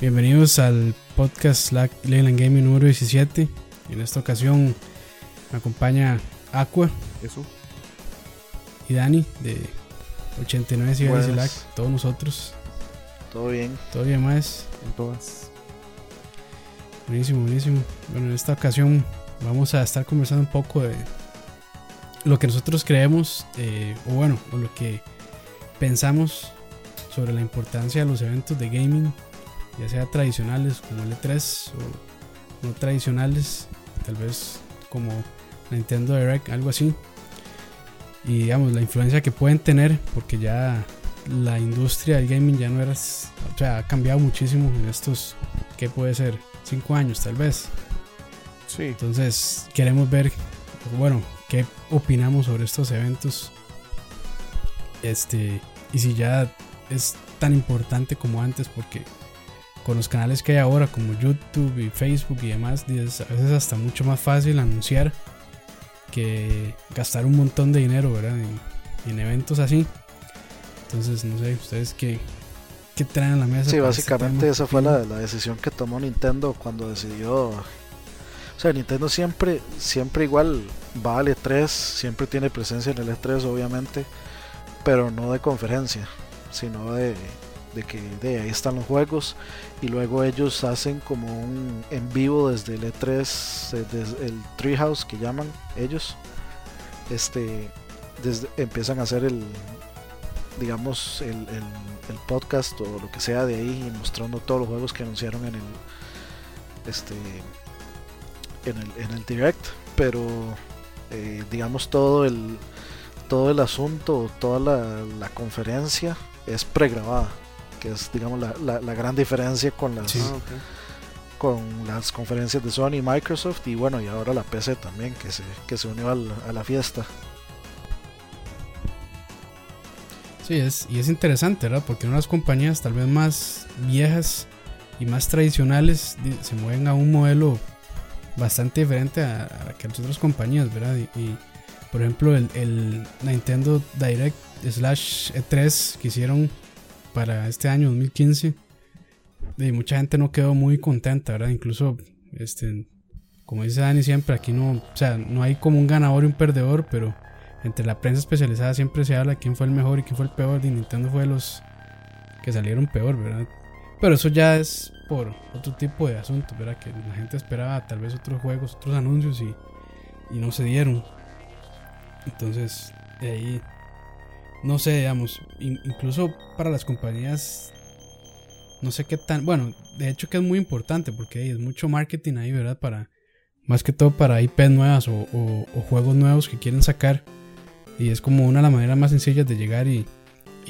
Bienvenidos al podcast Leyland Gaming número 17. En esta ocasión me acompaña Aqua. Eso. Y Dani de 89 Ciudades y Lag. Todos nosotros. Todo bien. Todo bien más. En todas. Buenísimo, buenísimo. Bueno, en esta ocasión vamos a estar conversando un poco de lo que nosotros creemos, eh, o bueno, o lo que pensamos sobre la importancia de los eventos de gaming, ya sea tradicionales como el E3 o no tradicionales, tal vez como Nintendo Direct, algo así. Y digamos, la influencia que pueden tener, porque ya la industria del gaming ya no era, o sea, ha cambiado muchísimo en estos, ¿qué puede ser? Cinco años tal vez. Sí. Entonces, queremos ver, bueno, qué opinamos sobre estos eventos. Este, y si ya es tan importante como antes, porque con los canales que hay ahora, como YouTube y Facebook y demás, a veces hasta mucho más fácil anunciar que gastar un montón de dinero, ¿verdad? En, eventos así. Entonces, no sé, ustedes qué, qué traen a la mesa. Sí, este básicamente esa fue la, la, decisión que tomó Nintendo cuando decidió. O sea, Nintendo siempre, siempre igual va al E3, siempre tiene presencia en el E3, obviamente, pero no de conferencia, sino de, de que de ahí están los juegos y luego ellos hacen como un en vivo desde el E3 eh, desde el Treehouse que llaman ellos. Este empiezan a hacer el digamos el, el, podcast o lo que sea de ahí mostrando todos los juegos que anunciaron en el este en el, en el direct. Pero eh, digamos todo el todo el asunto toda la, la conferencia es pregrabada que es digamos la, la, gran diferencia con las ah, con las conferencias de Sony y Microsoft y bueno y ahora la PC también que se, que se unió a la fiesta. Sí es y es interesante verdad porque unas compañías tal vez más viejas y más tradicionales se mueven a un modelo bastante diferente a, que las otras compañías verdad y, por ejemplo el, el Nintendo Direct slash E3 que hicieron para este año 2015, y mucha gente no quedó muy contenta, ¿verdad? Incluso, este, como dice Dani siempre, aquí no, o sea, no hay como un ganador y un perdedor, pero entre la prensa especializada siempre se habla quién fue el mejor y quién fue el peor, y Nintendo fue de los que salieron peor, ¿verdad? Pero eso ya es por otro tipo de asunto, ¿verdad? Que la gente esperaba tal vez otros juegos, otros anuncios y, y no se dieron. Entonces, de ahí no sé, digamos, incluso para las compañías, no sé qué tan, bueno, de hecho que es muy importante porque hay mucho marketing ahí, ¿verdad? Para, más que todo para IP nuevas o, juegos nuevos que quieren sacar. Y es como una de las maneras más sencillas de llegar y,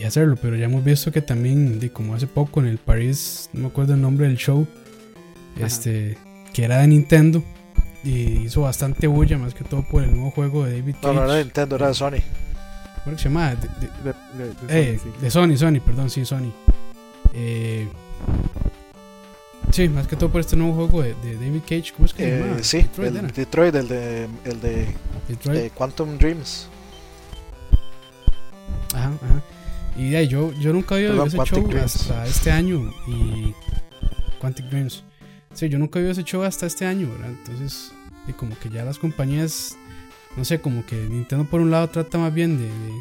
hacerlo. Pero ya hemos visto que también, de como hace poco en el Paris, no me acuerdo el nombre del show, este, que era de Nintendo. Y hizo bastante bulla, más que todo por el nuevo juego de David Cage. No, no era Nintendo, era de Sony. ¿Cómo se llama? Eh, de, Sony, Sony, perdón, sí, Sony. Eh, sí, más que todo por este nuevo juego de, David Cage. ¿Cómo es que se eh, llama? Sí, Detroit, el, Detroit, el de, el de Quantum Dreams. Ajá, ajá. Y de yo, yo nunca había visto ese show hasta este año. Y. Quantic Dreams. Sí, yo nunca había ese show hasta este año, ¿verdad? Entonces, y como que ya las compañías no sé, como que Nintendo por un lado trata más bien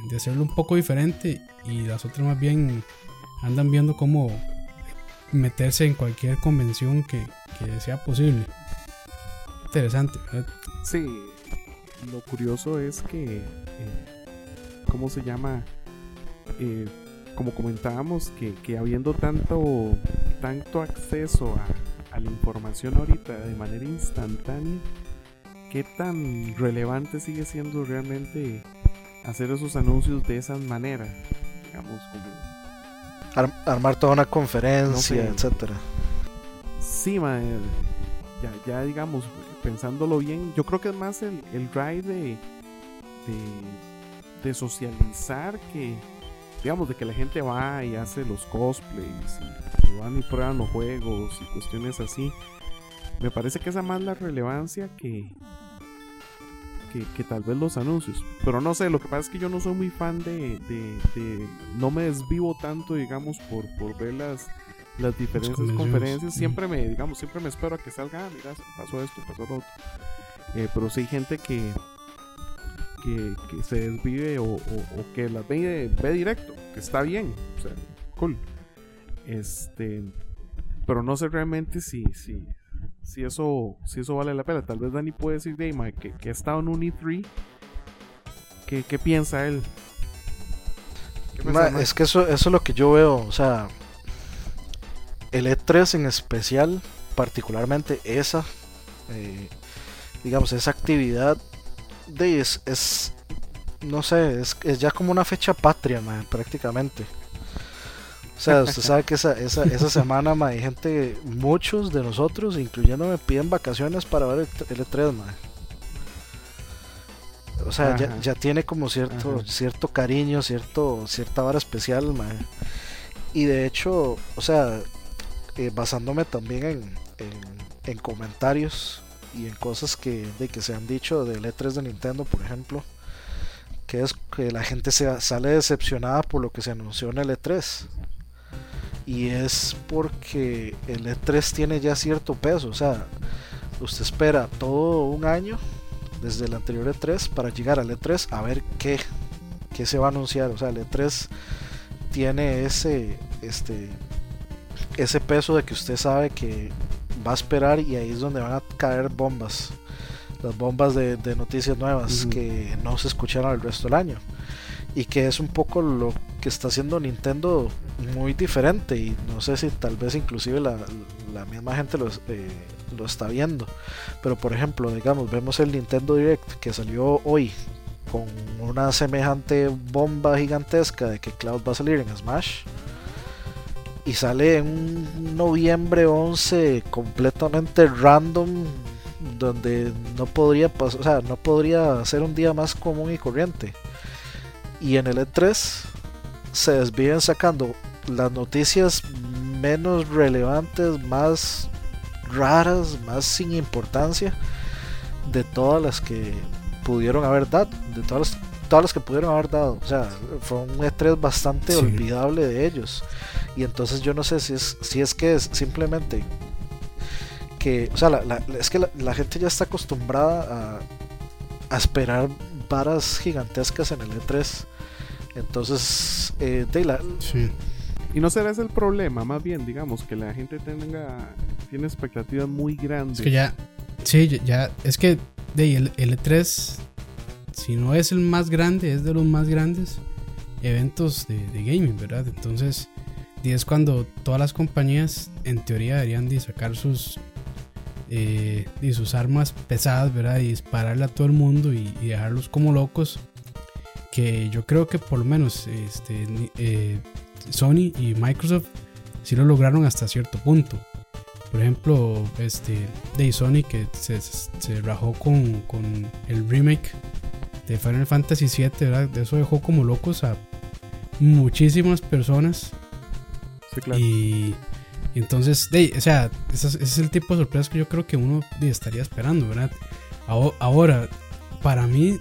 de, hacerlo un poco diferente y las otras más bien andan viendo cómo meterse en cualquier convención que, sea posible. Interesante, Sí, lo curioso es que, eh, ¿cómo se llama? Eh, como comentábamos, que, que, habiendo tanto, tanto acceso a, a la información ahorita de manera instantánea, qué tan relevante sigue siendo realmente hacer esos anuncios de esa manera, digamos, como armar toda una conferencia, etcétera. Sí, ya, ya digamos, pensándolo bien, yo creo que es más el, el drive de, de, socializar que, digamos, de que la gente va y hace los cosplays y, y van y prueban los juegos y cuestiones así. Me parece que esa más la relevancia que, que, tal vez los anuncios. Pero no sé, lo que pasa es que yo no soy muy fan de. de, no me desvivo tanto, digamos, por, por ver las, las diferentes conferencias, siempre me, digamos, siempre me espero a que salga, ah, mira, pasó esto, pasó lo otro. Eh, pero sí hay gente que, que, se desvive o, que las ve, ve directo, que está bien, o sea, cool. Este, pero no sé realmente si, si, si eso, si eso vale la pena. Tal vez Dani puede decir de que, que ha estado en un E3. ¿Qué, qué piensa él? es que eso, eso es lo que yo veo. O sea, el E3 en especial, particularmente esa, eh, digamos, esa actividad de es, es no sé, es, es, ya como una fecha patria, prácticamente. O sea, usted sabe que esa, esa, esa semana, hay gente, muchos de nosotros, incluyéndome, piden vacaciones para ver el, E3, O sea, ya, tiene como cierto, cierto cariño, cierto, cierta vara especial, Y de hecho, o sea, eh, basándome también en, en, comentarios y en cosas que, de que se han dicho del E3 de Nintendo, por ejemplo, que es que la gente se sale decepcionada por lo que se anunció en el E3 y es porque el E3 tiene ya cierto peso, o sea, usted espera todo un año desde el anterior E3 para llegar al E3 a ver qué, qué se va a anunciar, o sea, el E3 tiene ese este ese peso de que usted sabe que va a esperar y ahí es donde van a caer bombas las bombas de, noticias nuevas que no se escucharon el resto del año. Y que es un poco lo que está haciendo Nintendo muy diferente y no sé si tal vez inclusive la, misma gente lo, eh, lo, está viendo. Pero por ejemplo digamos vemos el Nintendo Direct que salió hoy con una semejante bomba gigantesca de que Cloud va a salir en Smash y sale en un noviembre 11 completamente random donde no podría pasar, o sea, no podría ser un día más común y corriente. Y en el E3 se desvían sacando las noticias menos relevantes, más raras, más sin importancia de todas las que pudieron haber dado, de todas las, todas las que pudieron haber dado. O sea, fue un E3 bastante olvidable de ellos. Y entonces yo no sé si es, si es que es simplemente que, o sea, es que la, gente ya está acostumbrada a, a esperar varas gigantescas en el E3. Entonces, eh, sí. Y no será ese el problema, más bien, digamos, que la gente tenga tiene expectativas muy grandes. Es que ya, sí, ya, es que de el, E3, si no es el más grande, es de los más grandes eventos de, gaming, ¿verdad? Entonces, y es cuando todas las compañías, en teoría, deberían de sacar sus eh, y sus armas pesadas, ¿verdad? Y dispararle a todo el mundo y, dejarlos como locos. Que yo creo que por lo menos este, eh, Sony y Microsoft sí lo lograron hasta cierto punto. Por ejemplo, este, de Sony que se, se rajó con, con, el remake de Final Fantasy VII, ¿verdad? Eso dejó como locos a muchísimas personas. Sí, claro. Y entonces, o sea, ese es, el tipo de sorpresas que yo creo que uno estaría esperando, ¿verdad? Ahora, para mí,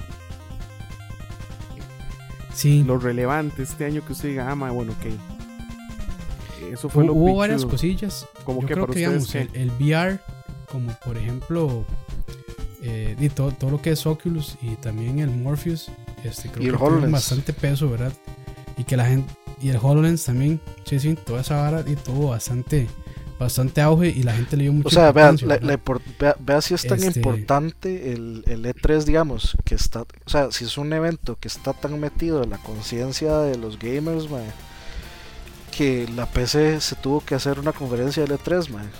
sí. Lo relevante este año que usted diga, ah, bueno, ok. Eso fue Hubo, lo Hubo varias cosillas. Como que creo que, digamos, el, VR, como por ejemplo, eh, todo, todo, lo que es Oculus y también el Morpheus, este, creo que tiene bastante peso, ¿verdad? Y que la gente, y el HoloLens también, sí, sí, toda esa vara y tuvo bastante, bastante auge y la gente le dio mucho O sea, vea, vea, si es tan este importante el, el, E3, digamos, que está, o sea, si es un evento que está tan metido en la conciencia de los gamers, que la PC se tuvo que hacer una conferencia del E3, man.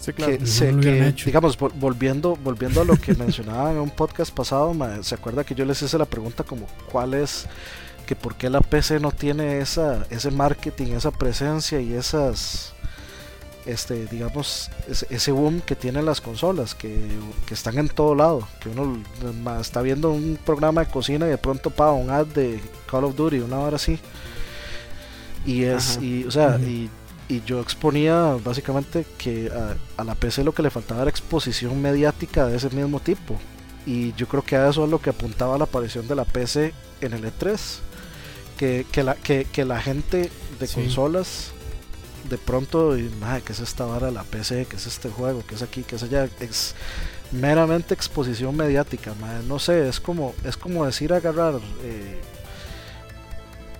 Sí, claro. Que, digamos, volviendo, volviendo a lo que mencionaba en un podcast pasado, se acuerda que yo les hice la pregunta como cuál es que por qué la PC no tiene esa, ese marketing, esa presencia y esas, este, digamos, ese, boom que tienen las consolas, que, están en todo lado, que uno está viendo un programa de cocina y de pronto paga un ad de Call of Duty, una hora así. Y es, y, o sea, y, yo exponía básicamente que a, a, la PC lo que le faltaba era exposición mediática de ese mismo tipo. Y yo creo que a eso es lo que apuntaba la aparición de la PC en el E3 que, la, que, la gente de Sí. consolas, de pronto, y, "Mae, ¿qué es esta vara la PC? ¿Qué es este juego? ¿Qué es aquí? ¿Qué es allá? Es meramente exposición mediática, mae. no sé, es como, es como decir agarrar, eh,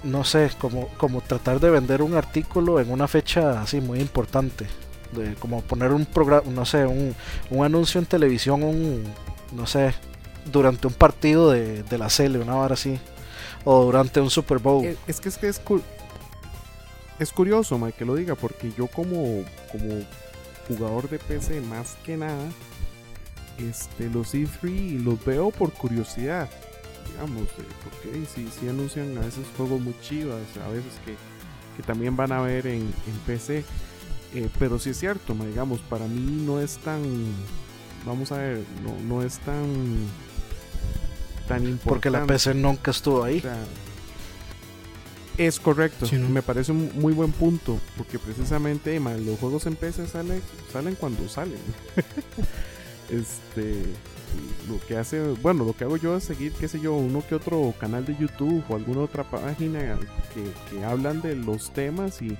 no sé, como, como tratar de vender un artículo en una fecha así muy importante. De, como poner un programa, no sé, un, un anuncio en televisión, un, no sé, durante un partido de, de la Cele, una hora así. O durante un Super Bowl. Eh, Es que es que es, cu- es curioso, Mike, que lo diga, porque yo como, como jugador de PC, más que nada, este, los E3 los veo por curiosidad. Digamos, eh, porque si si anuncian a veces juegos muy chivas, a veces que, que también van a ver en, PC. Eh, pero sí es cierto, digamos, para mí no es tan. Vamos a ver, no, no es tan. Tan importante. porque la PC nunca estuvo O ahí. sea, es correcto, Sí, ¿no? me parece un muy buen punto, porque precisamente ma, los juegos en PC salen, salen cuando salen. este, lo que hace, bueno, lo que hago yo es seguir, qué sé yo, uno que otro canal de YouTube o alguna otra página que, que hablan de los temas y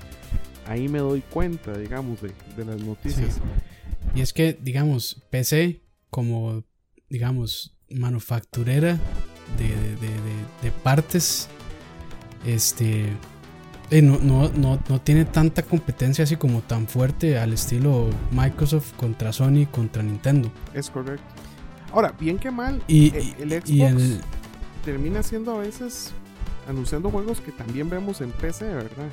ahí me doy cuenta, digamos, de, de las noticias. Y es que, digamos, PC como, digamos, manufacturera de, de- de- partes, este, eh, no, no, no, no tiene tanta competencia así como tan fuerte al estilo Microsoft contra Sony contra Nintendo. Es correcto. Ahora, bien que mal, Y, el, el Xbox y el, termina siendo a veces anunciando juegos que también vemos en PC, ¿verdad?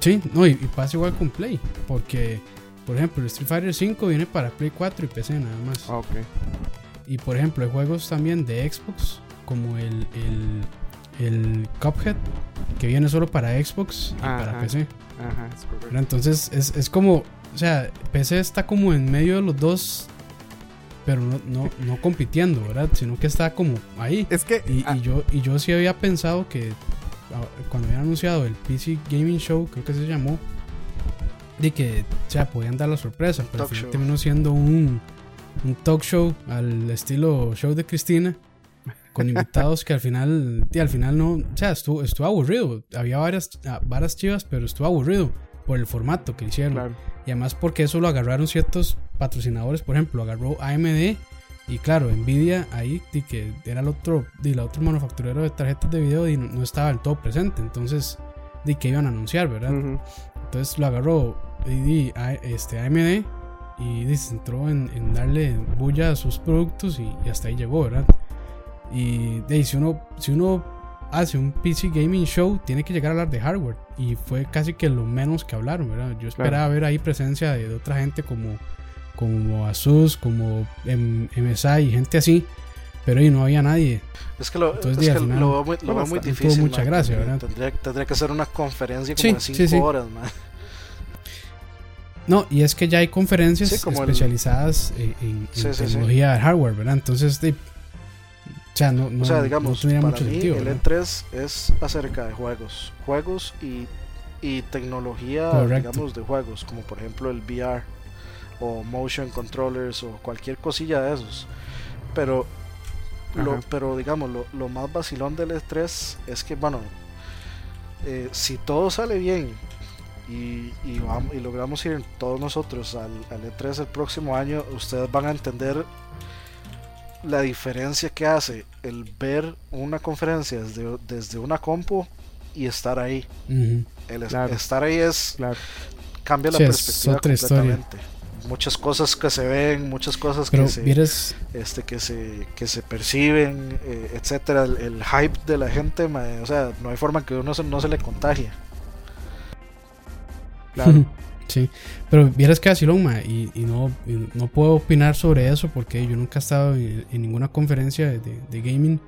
sí, no, y, y pasa igual con Play, porque, por ejemplo, el Street Fighter 5 viene para Play 4 y PC nada más. Ah, ok. Y por ejemplo, hay juegos también de Xbox, como el, el, el Cuphead, que viene solo para Xbox y para. PC. Ajá, es. ¿verdad? Entonces es, es como, o sea, PC está como en medio de los dos, pero no, no, no compitiendo, ¿verdad? Sino que está como ahí. Es que Y, ah, y yo, y yo sí había pensado que ah, cuando habían anunciado el PC Gaming Show, creo que se llamó, de que o sea, podían dar la sorpresa, pero al final terminó siendo un, un talk show al estilo show de Cristina, con invitados que al final, y al final no, o sea, estuvo, estuvo aburrido. Había varias, ah, varias chivas, pero estuvo aburrido por el formato que hicieron. claro. Y además porque eso lo agarraron ciertos patrocinadores, por ejemplo, agarró AMD y claro, Nvidia ahí di que era el otro, di, el otro manufacturero de tarjetas de video y no, no estaba del todo presente, entonces di que iban a anunciar, ¿verdad? Ujú. Entonces lo agarró y di, a- este, AMD y se entró en, en darle bulla a sus productos y, y hasta ahí llegó, ¿verdad? Y de ahí, si uno, si uno hace un PC Gaming Show, tiene que llegar a hablar de hardware. Y fue casi que lo menos que hablaron, ¿verdad? Yo esperaba ver ahí presencia de, de otra gente como, como Asus, como M- MSI y gente así. Pero ahí no había nadie. Es que lo, Entonces, es que final- lo veo muy, lo veo muy difícil. mucha man, gracia, ¿verdad? Tendría, tendría que ser una conferencia Sí, como de 5 sí, sí. horas, man. No, y es que ya hay conferencias Sí, como el- especializadas en, en- Sí, tecnología de hardware, ¿verdad? Entonces, o sea, no, no, o sea, no digamos, para mucho mí sentido. el ¿verdad? E3 es acerca de juegos. Juegos y, y tecnología, Correcto. digamos, de juegos, como por ejemplo el VR o motion controllers o cualquier cosilla de esos. Pero, lo, pero digamos, lo, lo más vacilón del E3 es que, bueno, eh, si todo sale bien y, y, vam- y logramos ir todos nosotros al, al E3 el próximo año, ustedes van a entender la diferencia que hace el ver una conferencia desde, desde una compu y estar ahí. El Claro. estar ahí es Claro. cambia la Sí, perspectiva historia. completamente. Muchas cosas que se ven, muchas cosas Pero que se, este, que se, que se perciben, eh, etcétera. El, el hype de la gente, o sea, no hay forma que uno se- no se le contagie. Claro. sí, pero vieras que ma, y, y no, y no puedo opinar sobre eso porque yo nunca he estado en, en ninguna conferencia de, gaming,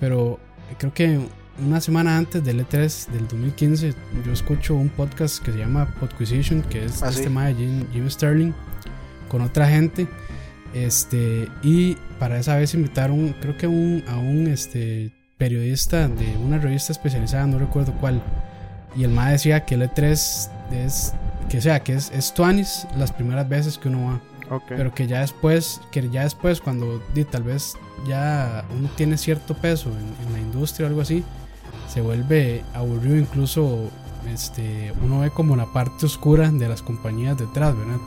pero creo que una semana antes del E3 del 2015 yo escucho un podcast que se llama Podquisition, que es Ah, este sí. ma de Jim, Jim Sterling, con otra gente. Este, y para esa vez invitaron, creo que un, a un este, periodista de una revista especializada, no recuerdo cuál. Y el MA decía que el E3 es, que sea, que es, es tuanis las primeras veces que uno va. Ok. Pero que ya después, que ya después cuando di, tal vez ya uno tiene cierto peso en, en la industria o algo así, se vuelve aburrido incluso este, uno ve como la parte oscura de las compañías detrás, ¿verdad?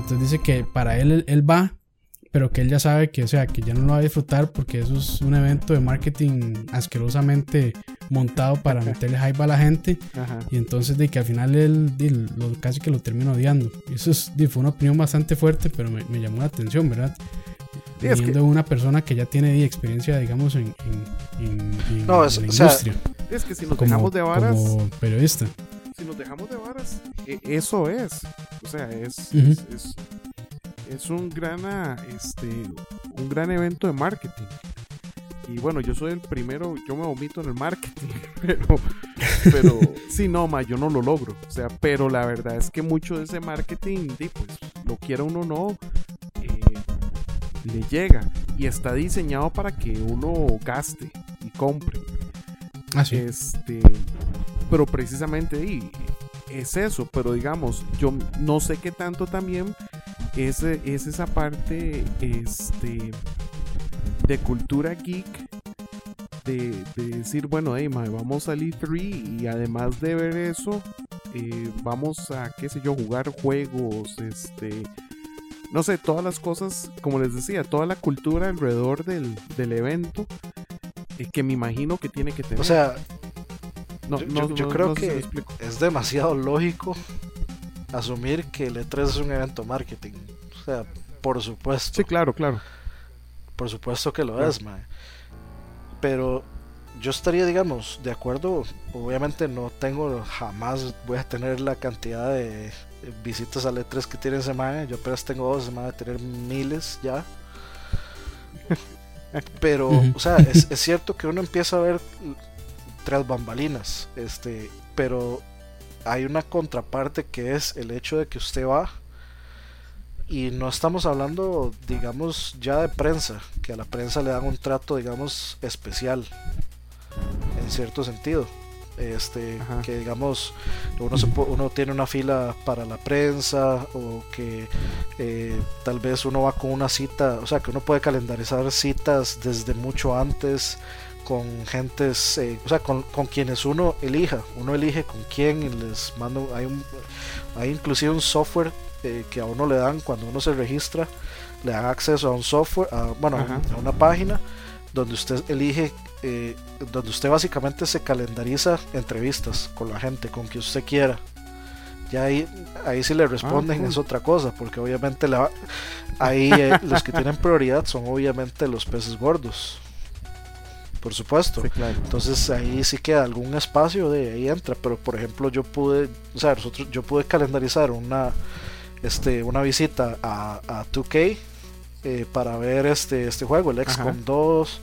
Entonces dice que para él, él va, pero que él ya sabe que, o sea, que ya no lo va a disfrutar porque eso es un evento de marketing asquerosamente montado para meterle hype a la gente. Y entonces de que al final él, lo, casi que lo termina odiando. Y eso es, fue una opinión bastante fuerte, pero me, llamó la atención, ¿verdad? Viniendo de una persona que ya tiene experiencia, digamos, en, no, es, la industria. es que si nos dejamos de varas. Como periodista. Si nos dejamos de varas, e, eso es. O sea, es, es, un gran este un gran evento de marketing. Y bueno, yo soy el primero, yo me vomito en el marketing, pero, pero sí, no, ma, yo no lo logro. O sea, pero la verdad es que mucho de ese marketing, pues, lo quiera uno o no, eh, le llega y está diseñado para que uno gaste y compre. Así. Este, pero precisamente y, es eso, pero digamos, yo no sé qué tanto también es, es esa parte este, de cultura geek. De, decir, bueno, hey, vamos al E3 y además de ver eso, eh, vamos a, qué sé yo, jugar juegos, este, no sé, todas las cosas, como les decía, toda la cultura alrededor del, evento, eh, que me imagino que tiene que tener. O sea, yo, creo que es demasiado lógico asumir que el E3 es un evento marketing. O sea, por supuesto. Sí, claro, claro. Por supuesto que lo es, man. Pero yo estaría, digamos, de acuerdo. Obviamente no tengo, jamás voy a tener la cantidad de visitas al E3 que tiene semana. Yo apenas tengo dos semanas de tener miles ya. Pero, o sea, es, es, cierto que uno empieza a ver tras bambalinas. Este, pero hay una contraparte que es el hecho de que usted va y no estamos hablando, digamos, ya de prensa, que a la prensa le dan un trato, digamos, especial, en cierto sentido. Este, que digamos, uno, uno tiene una fila para la prensa o que eh, tal vez uno va con una cita, o sea, que uno puede calendarizar citas desde mucho antes con gentes, eh, o sea, con, quienes uno elija, uno elige con quién y les mando, hay, un, hay inclusive un software eh, que a uno le dan cuando uno se registra, le dan acceso a un software, a, bueno, a una página donde usted elige, eh, donde usted básicamente se calendariza entrevistas con la gente, con quien usted quiera. Ya ahí, ahí si le ah, responden es otra cosa, porque obviamente la, ahí los que tienen prioridad son obviamente los peces gordos por supuesto. Entonces ahí sí queda algún espacio de ahí entra, pero por ejemplo yo pude, o sea, nosotros, yo pude calendarizar una, este, una visita a, a 2K eh, para ver este, este juego, el XCOM 2,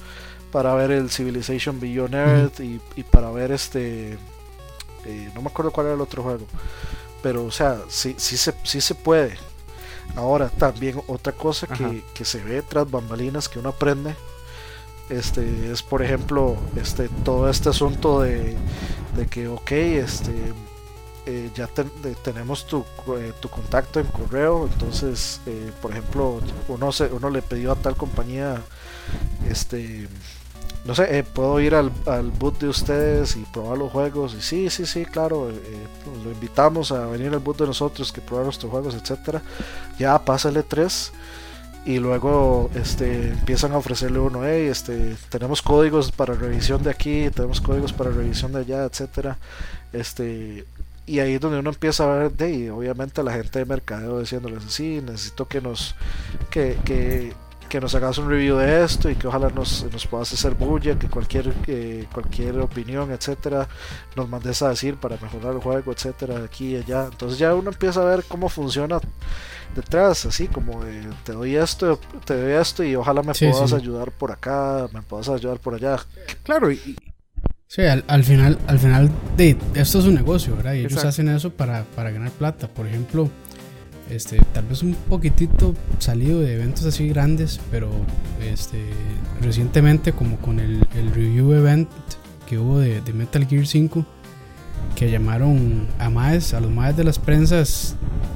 para ver el Civilization Beyond Earth y, para ver este, eh, no me acuerdo cuál era el otro juego, pero o sea, sí, sí, se, sí se puede. Ahora también otra cosa que, que se ve tras bambalinas que uno aprende este es por ejemplo este todo este asunto de, que ok este eh, ya tenemos tu, eh, tu, contacto en correo entonces eh, por ejemplo uno se, uno le pidió a tal compañía este no sé puedo ir al, al boot de ustedes y probar los juegos y sí sí sí claro lo invitamos a venir al boot de nosotros que probar nuestros juegos etcétera. Ya pásale 3 y luego este empiezan a ofrecerle uno hey este tenemos códigos para revisión de aquí tenemos códigos para revisión de allá etcétera. Este y ahí es donde uno empieza a ver de y obviamente la gente de mercadeo diciéndoles sí necesito que nos que, que, que nos hagas un review de esto y que ojalá nos, nos puedas hacer bulla, que cualquier eh, cualquier opinión, etcétera, nos mandes a decir para mejorar el juego, etcétera, aquí y allá. Entonces ya uno empieza a ver cómo funciona detrás, así como de, te doy esto, te doy esto y ojalá me puedas ayudar por acá, me puedas ayudar por allá. Claro, y, Sí, al, final, al final de esto es un negocio, ¿verdad? Y ellos hacen eso para, para ganar plata. Por ejemplo, este, tal vez un poquitito salido de eventos así grandes, pero este, recientemente como con el, review event que hubo de, Metal Gear 5, que llamaron a más a los más de las prensas,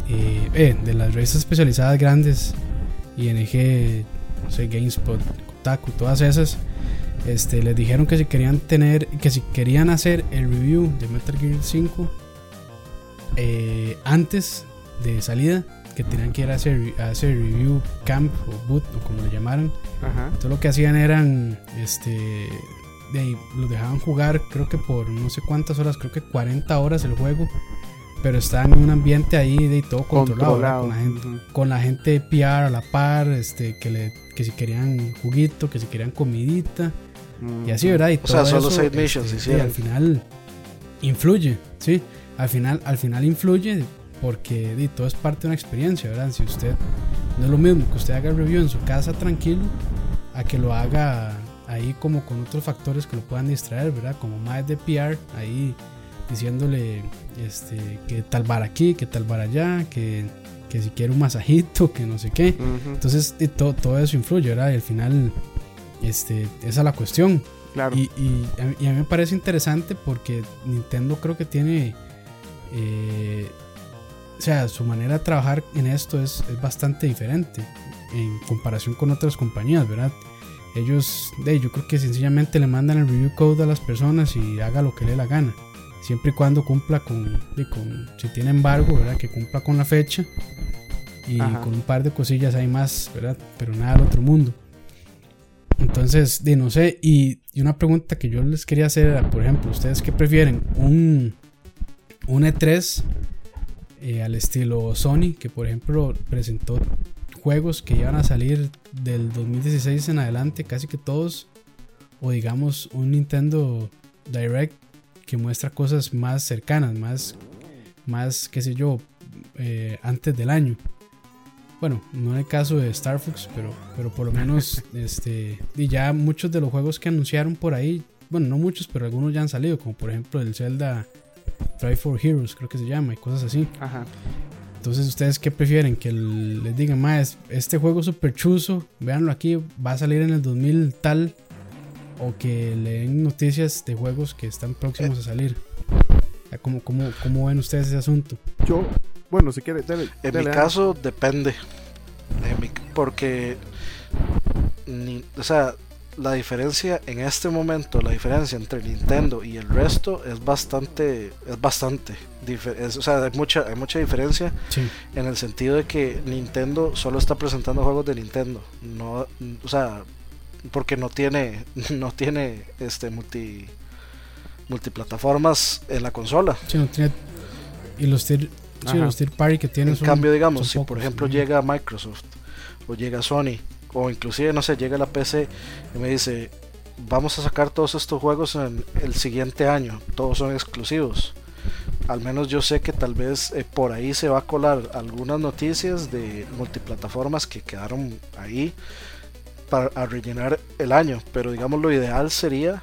eh, eh, de las revistas especializadas grandes, ING, no sé, GameSpot, Kotaku, todas esas, este, les dijeron que si querían tener, que si querían hacer el review de Metal Gear 5, eh, antes de salida que tenían que ir a hacer, a hacer review camp o boot o como lo llamaran. Ajá. Todo lo que hacían eran, este, de ahí, los dejaban jugar, creo que por no sé cuántas horas, creo que 40 horas el juego, pero estaban en un ambiente ahí de todo controlado. Controlado. con la gente, Ujú. con la gente PR a la par, este, que le, que si querían juguito, que si querían comidita y así, ¿verdad? Y O sea, todo solo eso, side missions este, hicieron. y al final influye, sí, al final, al final influye porque di, todo es parte de una experiencia, ¿verdad? Si usted no es lo mismo que usted haga el review en su casa tranquilo a que lo haga ahí como con otros factores que lo puedan distraer, ¿verdad? Como más de PR ahí diciéndole este que tal bar aquí, que tal bar allá, que, que si quiere un masajito, que no sé qué. Ujú. Entonces di, todo, todo eso influye, ¿verdad? Y al final este, esa es la cuestión. Claro. Y, y a, mí- y a mí me parece interesante porque Nintendo creo que tiene. eh, o sea, su manera de trabajar en esto es, es bastante diferente en comparación con otras compañías, ¿verdad? Ellos, de, yo creo que sencillamente le mandan el review code a las personas y haga lo que le dé la gana. Siempre y cuando cumpla con, con si tiene embargo, ¿verdad? Que cumpla con la fecha y Ajá. con un par de cosillas hay más, ¿verdad? Pero nada del otro mundo. Entonces, de no sé, y, una pregunta que yo les quería hacer era, por ejemplo, ¿ustedes qué prefieren? ¿Un, un E3 eh, al estilo Sony, que por ejemplo presentó juegos que iban a salir del 2016 en adelante, casi que todos, o digamos un Nintendo Direct que muestra cosas más cercanas, más, más qué sé yo, eh, antes del año? Bueno, no en el caso de Star Fox, pero, pero por lo menos este, y ya muchos de los juegos que anunciaron por ahí, bueno, no muchos, pero algunos ya han salido, como por ejemplo el Zelda Try for Heroes, creo que se llama, y cosas así. Ajá. Entonces, ¿ustedes qué prefieren? Que les digan, más este juego es súper chuzo, véanlo aquí, va a salir en el 2000 tal, o que le den noticias de juegos que están próximos a salir. ¿Cómo, cómo, cómo ven ustedes ese asunto? Yo, bueno, si quiere, dele, En dele, mi caso depende. En mi- porque, ni- o sea, la diferencia en este momento, la diferencia entre Nintendo y el resto es bastante, es bastante. es- o sea, hay mucha, hay mucha diferencia Sí, en el sentido de que Nintendo solo está presentando juegos de Nintendo. No, o sea, porque no tiene, no tiene este multi multiplataformas en la consola. sí, no tiene- y los tier, sí, los tier party que tienen En son- cambio, digamos, si por ejemplo ¿no? llega Microsoft o llega Sony o inclusive, no sé, llega la PC y me dice, vamos a sacar todos estos juegos en el siguiente año, todos son exclusivos. Al menos yo sé que tal vez eh, por ahí se va a colar algunas noticias de multiplataformas que quedaron ahí para a rellenar el año, pero digamos lo ideal sería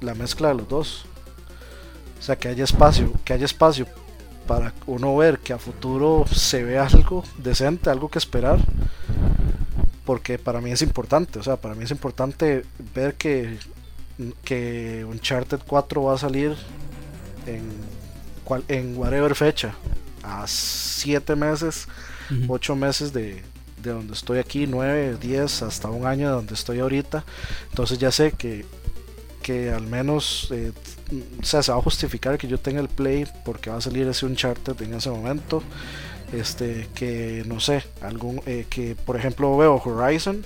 la mezcla de los dos. O sea, que haya espacio, que haya espacio para uno ver que a futuro se ve algo decente, algo que esperar. Porque para mí es importante, o sea, para mí es importante ver que, que Uncharted 4 va a salir en, en whatever fecha, a 7 meses, Ujú. 8 meses de, de donde estoy aquí, 9, 10, hasta un año de donde estoy ahorita. Entonces ya sé que, que al menos eh, o sea, se va a justificar que yo tenga el play porque va a salir ese Uncharted en ese momento. Este, que no sé, algún, eh, que por ejemplo veo Horizon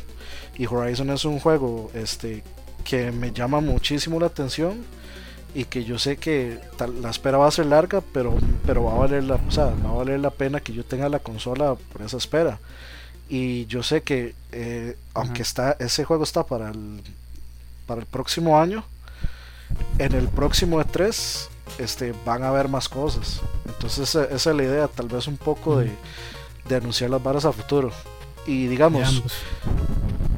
y Horizon es un juego este, que me llama muchísimo la atención y que yo sé que tal- la espera va a ser larga, pero, pero va a valer la, o sea, va a valer la pena que yo tenga la consola por esa espera. Y yo sé que eh, aunque está ese juego está para el para el próximo año, en el próximo E3 este, van a haber más cosas. Entonces esa, esa es la idea, tal vez un poco de, de anunciar las varas a futuro. Y digamos,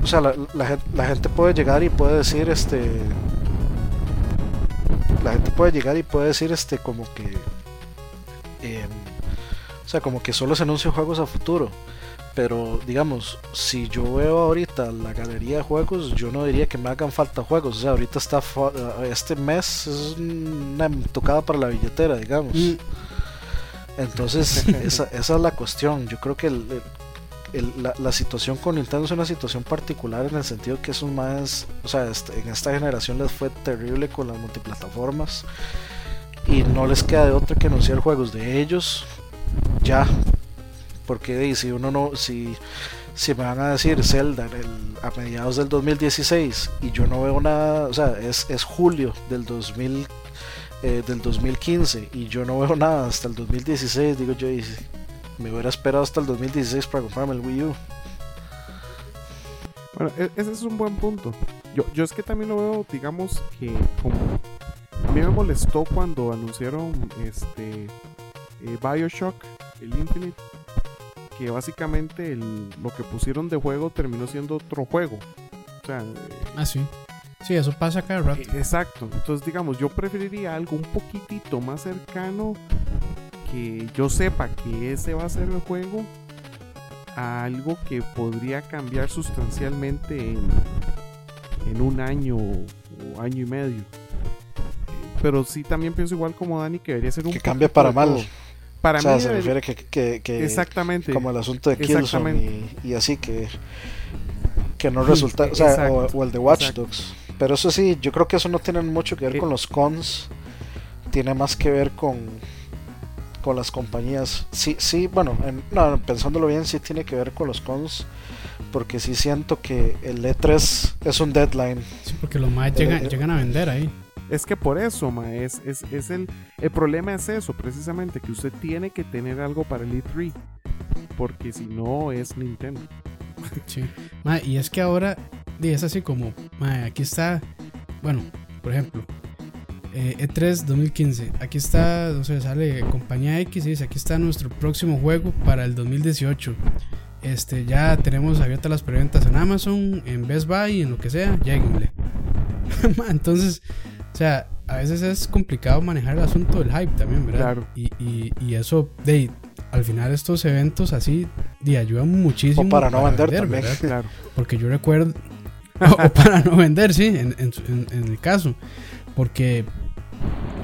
o sea, la, la gen- la gente puede llegar y puede decir, este, la gente puede llegar y puede decir, este, como que, em, o sea, como que solo se anuncian juegos a futuro. Pero digamos, si yo veo ahorita la galería de juegos, yo no diría que me hagan falta juegos. O sea, ahorita está fa- este mes es una tocada para la billetera, digamos. Mm, Entonces, esa, esa es la cuestión. Yo creo que el- el- la, la situación con Nintendo es una situación particular en el sentido que es un más, o sea, este- en esta generación les fue terrible con las multiplataformas. y no les queda de otra que anunciar juegos de ellos ya porque si uno no si si me van a decir Zelda a mediados del 2016 y yo no veo nada o sea es, es julio del 2000 eh, del 2015 y yo no veo nada hasta el 2016 digo yo me hubiera esperado hasta el 2016 para comprarme el Wii U. Bueno e, ese es un buen punto. Yo, yo es que también lo veo digamos que como a mí me molestó cuando anunciaron este eh, Bioshock, el Infinite, que básicamente lo que pusieron de juego terminó siendo otro juego. O sea, eh, ah, sí. Sí, eso pasa cada rato. Eh, exacto. Entonces, digamos, yo preferiría algo un poquitito más cercano que yo sepa que ese va a ser el juego a algo que podría cambiar sustancialmente en, en un año o año y medio pero sí también pienso igual como Dani que debería ser un que cambie para mal para mí se refiere que, exactamente. como el asunto de Killzone y, así que que no resulta o, sea, o, el de Watch Dogs. Pero eso sí yo creo que eso no tiene mucho que ver con los cons tiene más que ver con con las compañías. Sí sí bueno no, pensándolo bien sí tiene que ver con los cons porque sí siento que el E3 es un deadline. Sí porque los más llegan, e llegan a vender ahí es que por eso, ma, es, es, el, el problema es eso, precisamente, que usted tiene que tener algo para el E3, porque si no es Nintendo. Sí, ma, y es que ahora es así como, ma, aquí está, bueno, por ejemplo, E3 eh, 2015, aquí está, no sé, sale compañía X y dice, aquí está nuestro próximo juego para el 2018. Este, ya tenemos abiertas las preventas en Amazon, en Best Buy, en lo que sea, lleguenle. Entonces, o sea, a veces es complicado manejar el asunto del hype también, ¿verdad? Claro. Y, y, y eso, de, al final estos eventos así de, ayudan muchísimo. O para no vender, también. Claro. Porque yo recuerdo, o, para no vender, sí, en, en, en, el caso. Porque,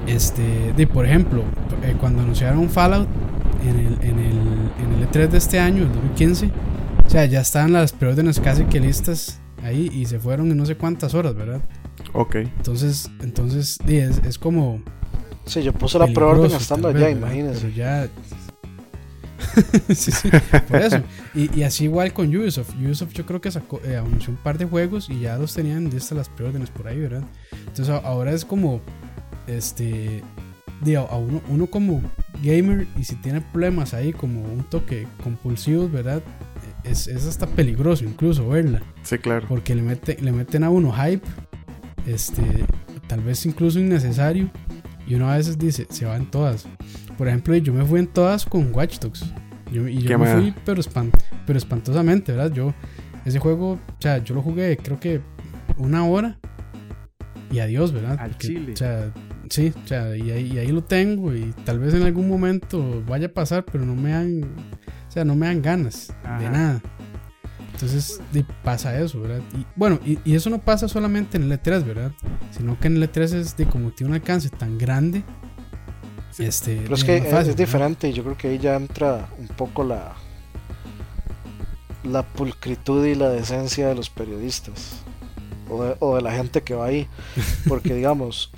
este, de, por ejemplo, eh, cuando anunciaron Fallout en el, en, el, en el E3 de este año, el 2015, o sea, ya estaban las preórdenes casi que listas ahí y se fueron en no sé cuántas horas, ¿verdad? Ok. Entonces, entonces es, es como. Sí, yo puse la preorden estando allá, imagínense. Pero ya. sí, sí, por eso. Y, y, así igual con Ubisoft. Ubisoft yo creo que sacó, eh, anunció un par de juegos y ya los tenían listas las preórdenes por ahí, ¿verdad? Entonces ahora es como. Este. Digo, a uno, uno como gamer y si tiene problemas ahí como un toque compulsivo, ¿verdad? Es, es hasta peligroso incluso verla. Sí, claro. Porque le, mete, le meten a uno hype este, tal vez incluso innecesario. Y uno a veces dice, se van todas. Por ejemplo, yo me fui en todas con Watch Dogs. Yo, y yo me fui, pero, pero espantosamente, ¿verdad? Yo, ese juego, o sea, yo lo jugué creo que una hora y adiós, ¿verdad? Al Chile. O sea, sí, o sea, y ahí, y ahí, lo tengo y tal vez en algún momento vaya a pasar, pero no me dan, o sea, no me dan ganas de nada. Entonces pasa eso, ¿verdad? Y bueno, y, eso no pasa solamente en el E3, ¿verdad? Sino que en el E3 es de como tiene un alcance tan grande. Este, Pero es que es, diferente y yo creo que ahí ya entra un poco la la pulcritud y la decencia de los periodistas o de, la gente que va ahí porque digamos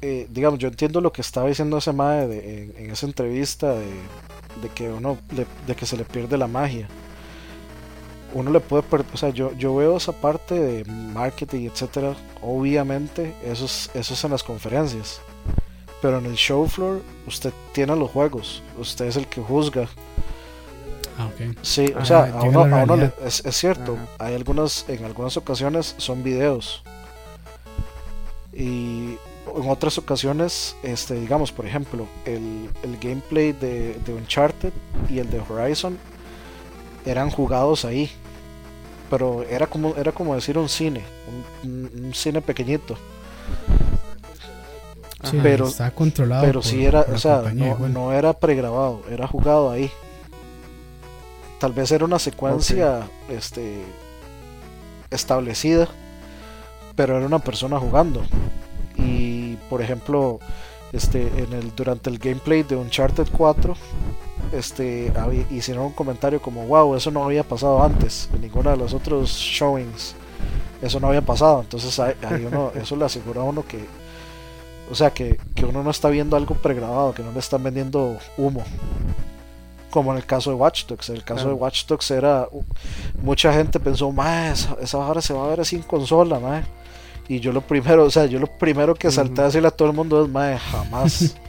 eh, digamos yo entiendo lo que estaba diciendo ese madre en, esa entrevista de, que uno de que se le pierde la magia uno le puede o sea, yo, yo veo esa parte de marketing, etcétera, obviamente, eso es, eso es en las conferencias. Pero en el show floor, usted tiene los juegos, usted es el que juzga. Ah, okay. Sí, o sea, a uno, a uno le, es, es, cierto, hay algunas, en algunas ocasiones son videos. Y en otras ocasiones, este, digamos, por ejemplo, el, el gameplay de, de Uncharted y el de Horizon eran jugados ahí pero era como, era como decir un cine, un, cine pequeñito. pero está controlado. Pero sí era, o sea, no, era pregrabado, era jugado ahí. Tal vez era una secuencia este, establecida, pero era una persona jugando. Y por ejemplo, este, en el, durante el gameplay de Uncharted 4, este, hicieron un comentario como, wow, eso no había pasado antes, en ninguno de los otros showings, eso no había pasado, entonces uno, eso le asegura a uno que, O sea, que, que uno no está viendo algo pregrabado, que no le están vendiendo humo. Como en el caso de Watch Dogs. En el caso de Watch Dogs era. Mucha gente pensó, más esa, esa hora se va a ver en consola, mae. Y yo lo primero, o sea, yo lo primero que salté a decirle a todo el mundo es, mae, jamás.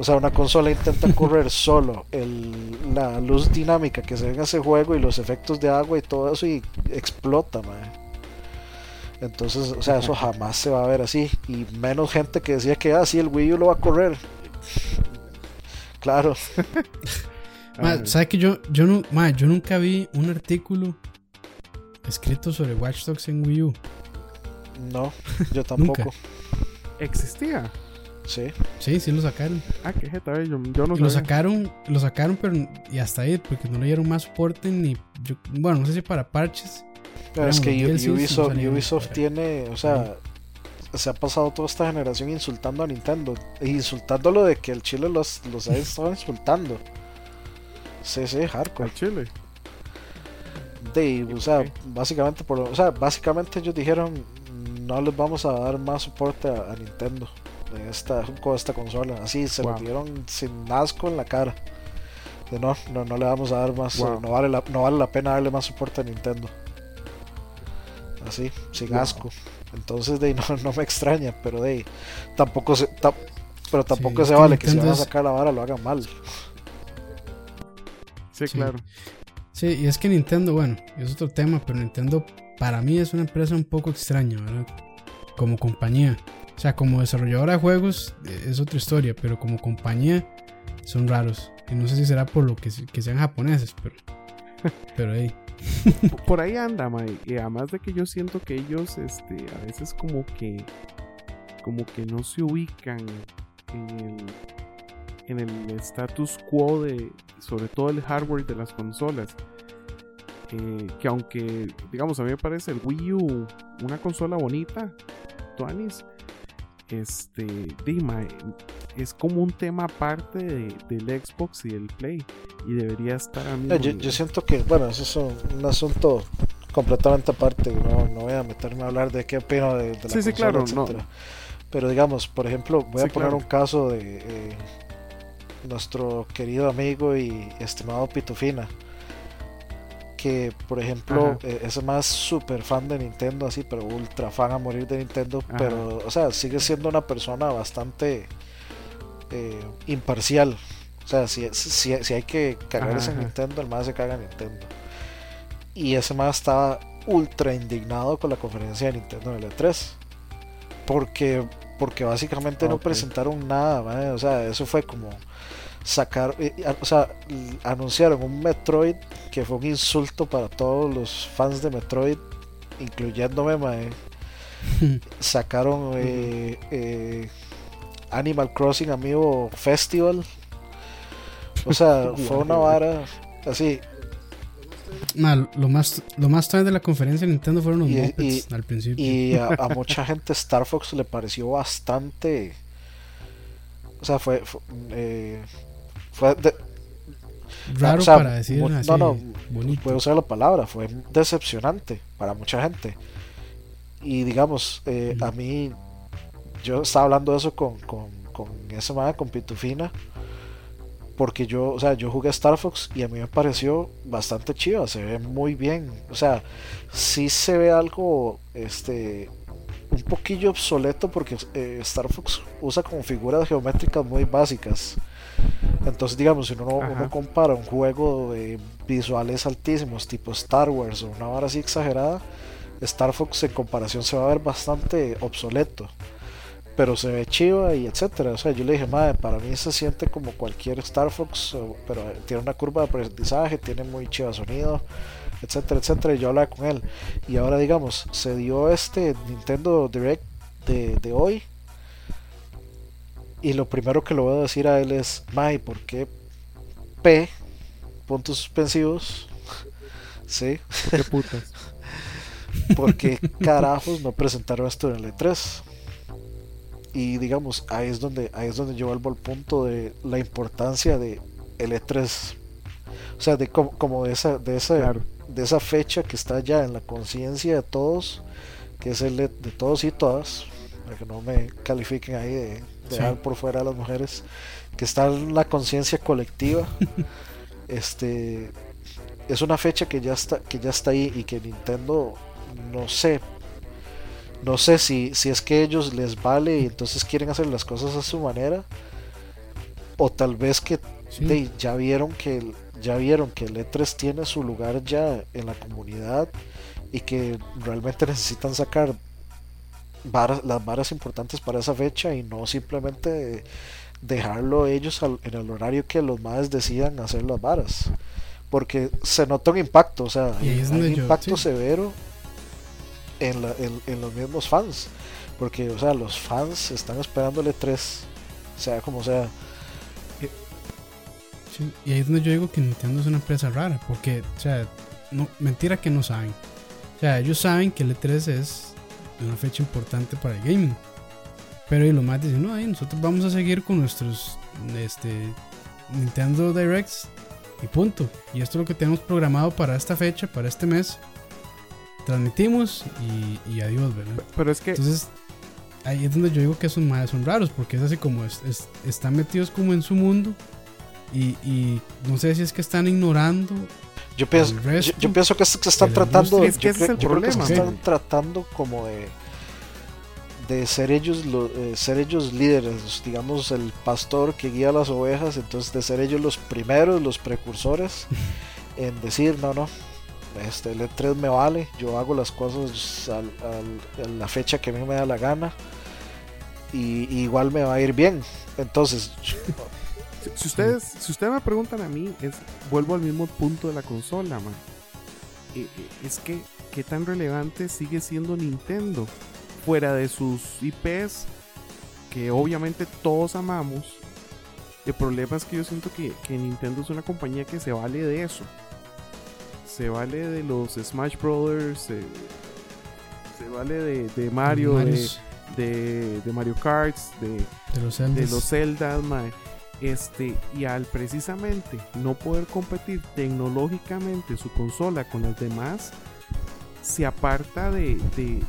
o sea, una consola intenta correr solo el, la luz dinámica que se ve en ese juego y los efectos de agua y todo eso y explota, mae. Entonces, o sea, eso jamás se va a ver así. Y menos gente que decía que así ah, el Wii U lo va a correr. Claro. ¿Sabes que yo, yo, no, yo nunca vi un artículo escrito sobre Watch Dogs en Wii U? No, yo tampoco. ¿Existía? Sí. Sí, sí lo sacaron. Ah, qué jeta, yo, yo no Lo sacaron, lo sacaron, pero y hasta ahí, porque no le dieron más soporte ni. bueno, no sé si para parches. es que Ubisoft, Ubisoft tiene, o sea, se ha pasado toda esta generación insultando a Nintendo. E insultándolo de que el Chile los, los ha estado insultando. Sí, sí, hardcore. El Chile. De, o sea, básicamente por, o sea, básicamente ellos dijeron no les vamos a dar más soporte a, Nintendo en esta, con esta consola. Así se lo dieron sin asco en la cara. De no, no, no le vamos a dar más, no, vale la, no vale la pena darle más soporte a Nintendo. Así, sin asco. Entonces de no, no me extraña, pero de tampoco se pero tampoco se vale que si van a sacar la vara lo hagan mal. Sí, claro. Sí, y es que Nintendo, bueno, es otro tema, pero Nintendo para mí es una empresa un poco extraña, ¿verdad? Como compañía. O sea, como desarrolladora de juegos eh, es otra historia, pero como compañía son raros. Y no sé si será por lo que, sean japoneses, pero. Pero ahí. por ahí anda, Mike. Y además de que yo siento que ellos, este, a veces como que. Como que no se ubican en el, en el status quo de. Sobre todo el hardware de las consolas que aunque, digamos, a mí me parece el Wii U una consola bonita, Tuanis, este, Dima, es como un tema aparte del Xbox y del Play y debería estar a yo, yo, siento que, bueno, eso es un, asunto completamente aparte, no, no, voy a meterme a hablar de qué opino de, la sí, sí, claro, no. Pero digamos, por ejemplo, voy a poner un caso de eh, nuestro querido amigo y estimado Pitufina que, por ejemplo, eh, es más súper fan de Nintendo, así, pero ultra fan a morir de Nintendo, pero, o sea, sigue siendo una persona bastante eh, imparcial. O sea, si, si, si hay que cagarse en Nintendo, el más se caga en Nintendo. Y ese más estaba ultra indignado con la conferencia de Nintendo en el E3. Porque, porque básicamente no presentaron nada, o sea, eso fue como sacar, eh, o sea, anunciaron un Metroid que fue un insulto para todos los fans de Metroid, incluyéndome, mae. Sacaron eh, eh, Animal Crossing Amigo Festival. O sea, fue una vara así. lo más lo más tarde de la conferencia de Nintendo fueron los y, al principio. Y a, mucha gente Star Fox le pareció bastante. O sea, fue, fue raro para decir no, no, puedo usar la palabra, fue decepcionante para mucha gente. Y digamos, eh, a mí, yo estaba hablando de eso con, con, con esa madre, con Pitufina, porque yo, o sea, yo jugué Star Fox y a mí me pareció bastante chido, se ve muy bien, o sea, sí se ve algo, este, un poquillo obsoleto porque eh, Star Fox usa como figuras geométricas muy básicas. Entonces, digamos, si uno, uno compara un juego de visuales altísimos, tipo Star Wars o una vara así exagerada, Star Fox en comparación se va a ver bastante obsoleto. Pero se ve chiva y etcétera. O sea, yo le dije, madre, para mí se siente como cualquier Star Fox, pero tiene una curva de aprendizaje, tiene muy chiva sonido, etcétera, etcétera. Y yo hablaba con él. Y ahora, digamos, se dio este Nintendo Direct de, de hoy y lo primero que le voy a decir a él es, May, ¿por qué P? Puntos suspensivos. ¿Sí? ¿Qué putas? Porque carajos no presentaron esto en el E3. Y digamos, ahí es donde, ahí es donde yo vuelvo al punto de la importancia de el E3. O sea, de como, de esa, de esa, de esa fecha que está ya en la conciencia de todos, que es el e, de todos y todas, para que no me califiquen ahí de, dejar por fuera a las mujeres, que está en la conciencia colectiva. este es una fecha que ya está que ya está ahí y que Nintendo no sé no sé si, si es que ellos les vale y entonces quieren hacer las cosas a su manera o tal vez que ya vieron que ya vieron que el E3 tiene su lugar ya en la comunidad y que realmente necesitan sacar las varas importantes para esa fecha y no simplemente dejarlo ellos en el horario que los más decidan hacer las varas. Porque se nota un impacto o sea hay un impacto severo en, en, los mismos fans. Porque o sea los fans están esperando el E3 sea como sea. Y ahí es donde yo digo que Nintendo es una empresa rara, porque, o sea, no, mentira que no saben. O sea, ellos saben que el E3 es una fecha importante para el gaming. Pero y lo más dicen, no, nosotros vamos a seguir con nuestros este, Nintendo Directs y punto. Y esto es lo que tenemos programado para esta fecha, para este mes. Transmitimos y, adiós, ¿verdad? Pero es que... Entonces, ahí es donde yo digo que esos madres son raros, porque es así como están metidos como en su mundo y, no sé si es que están ignorando yo pienso, yo, pienso que, se están tratando es que el problema. están tratando como de de ser ellos eh, ser ellos líderes digamos el pastor que guía las ovejas entonces de ser ellos los primeros los precursores en decir no no este el E3 me vale yo hago las cosas a la fecha que a mí me da la gana y, y igual me va a ir bien entonces si, ustedes, si ustedes me preguntan a mí, es, vuelvo al mismo punto de la consola, man. Eh, eh, es que, ¿qué tan relevante sigue siendo Nintendo? Fuera de sus IPs, que obviamente todos amamos. El problema es que yo siento que, Nintendo es una compañía que se vale de eso. Se vale de los Smash Brothers, se vale de, Mario, de, de, Mario Karts, de, de los Zeldas, de los Zelda, este, y al precisamente no poder competir tecnológicamente su consola con las demás, se aparta de, de,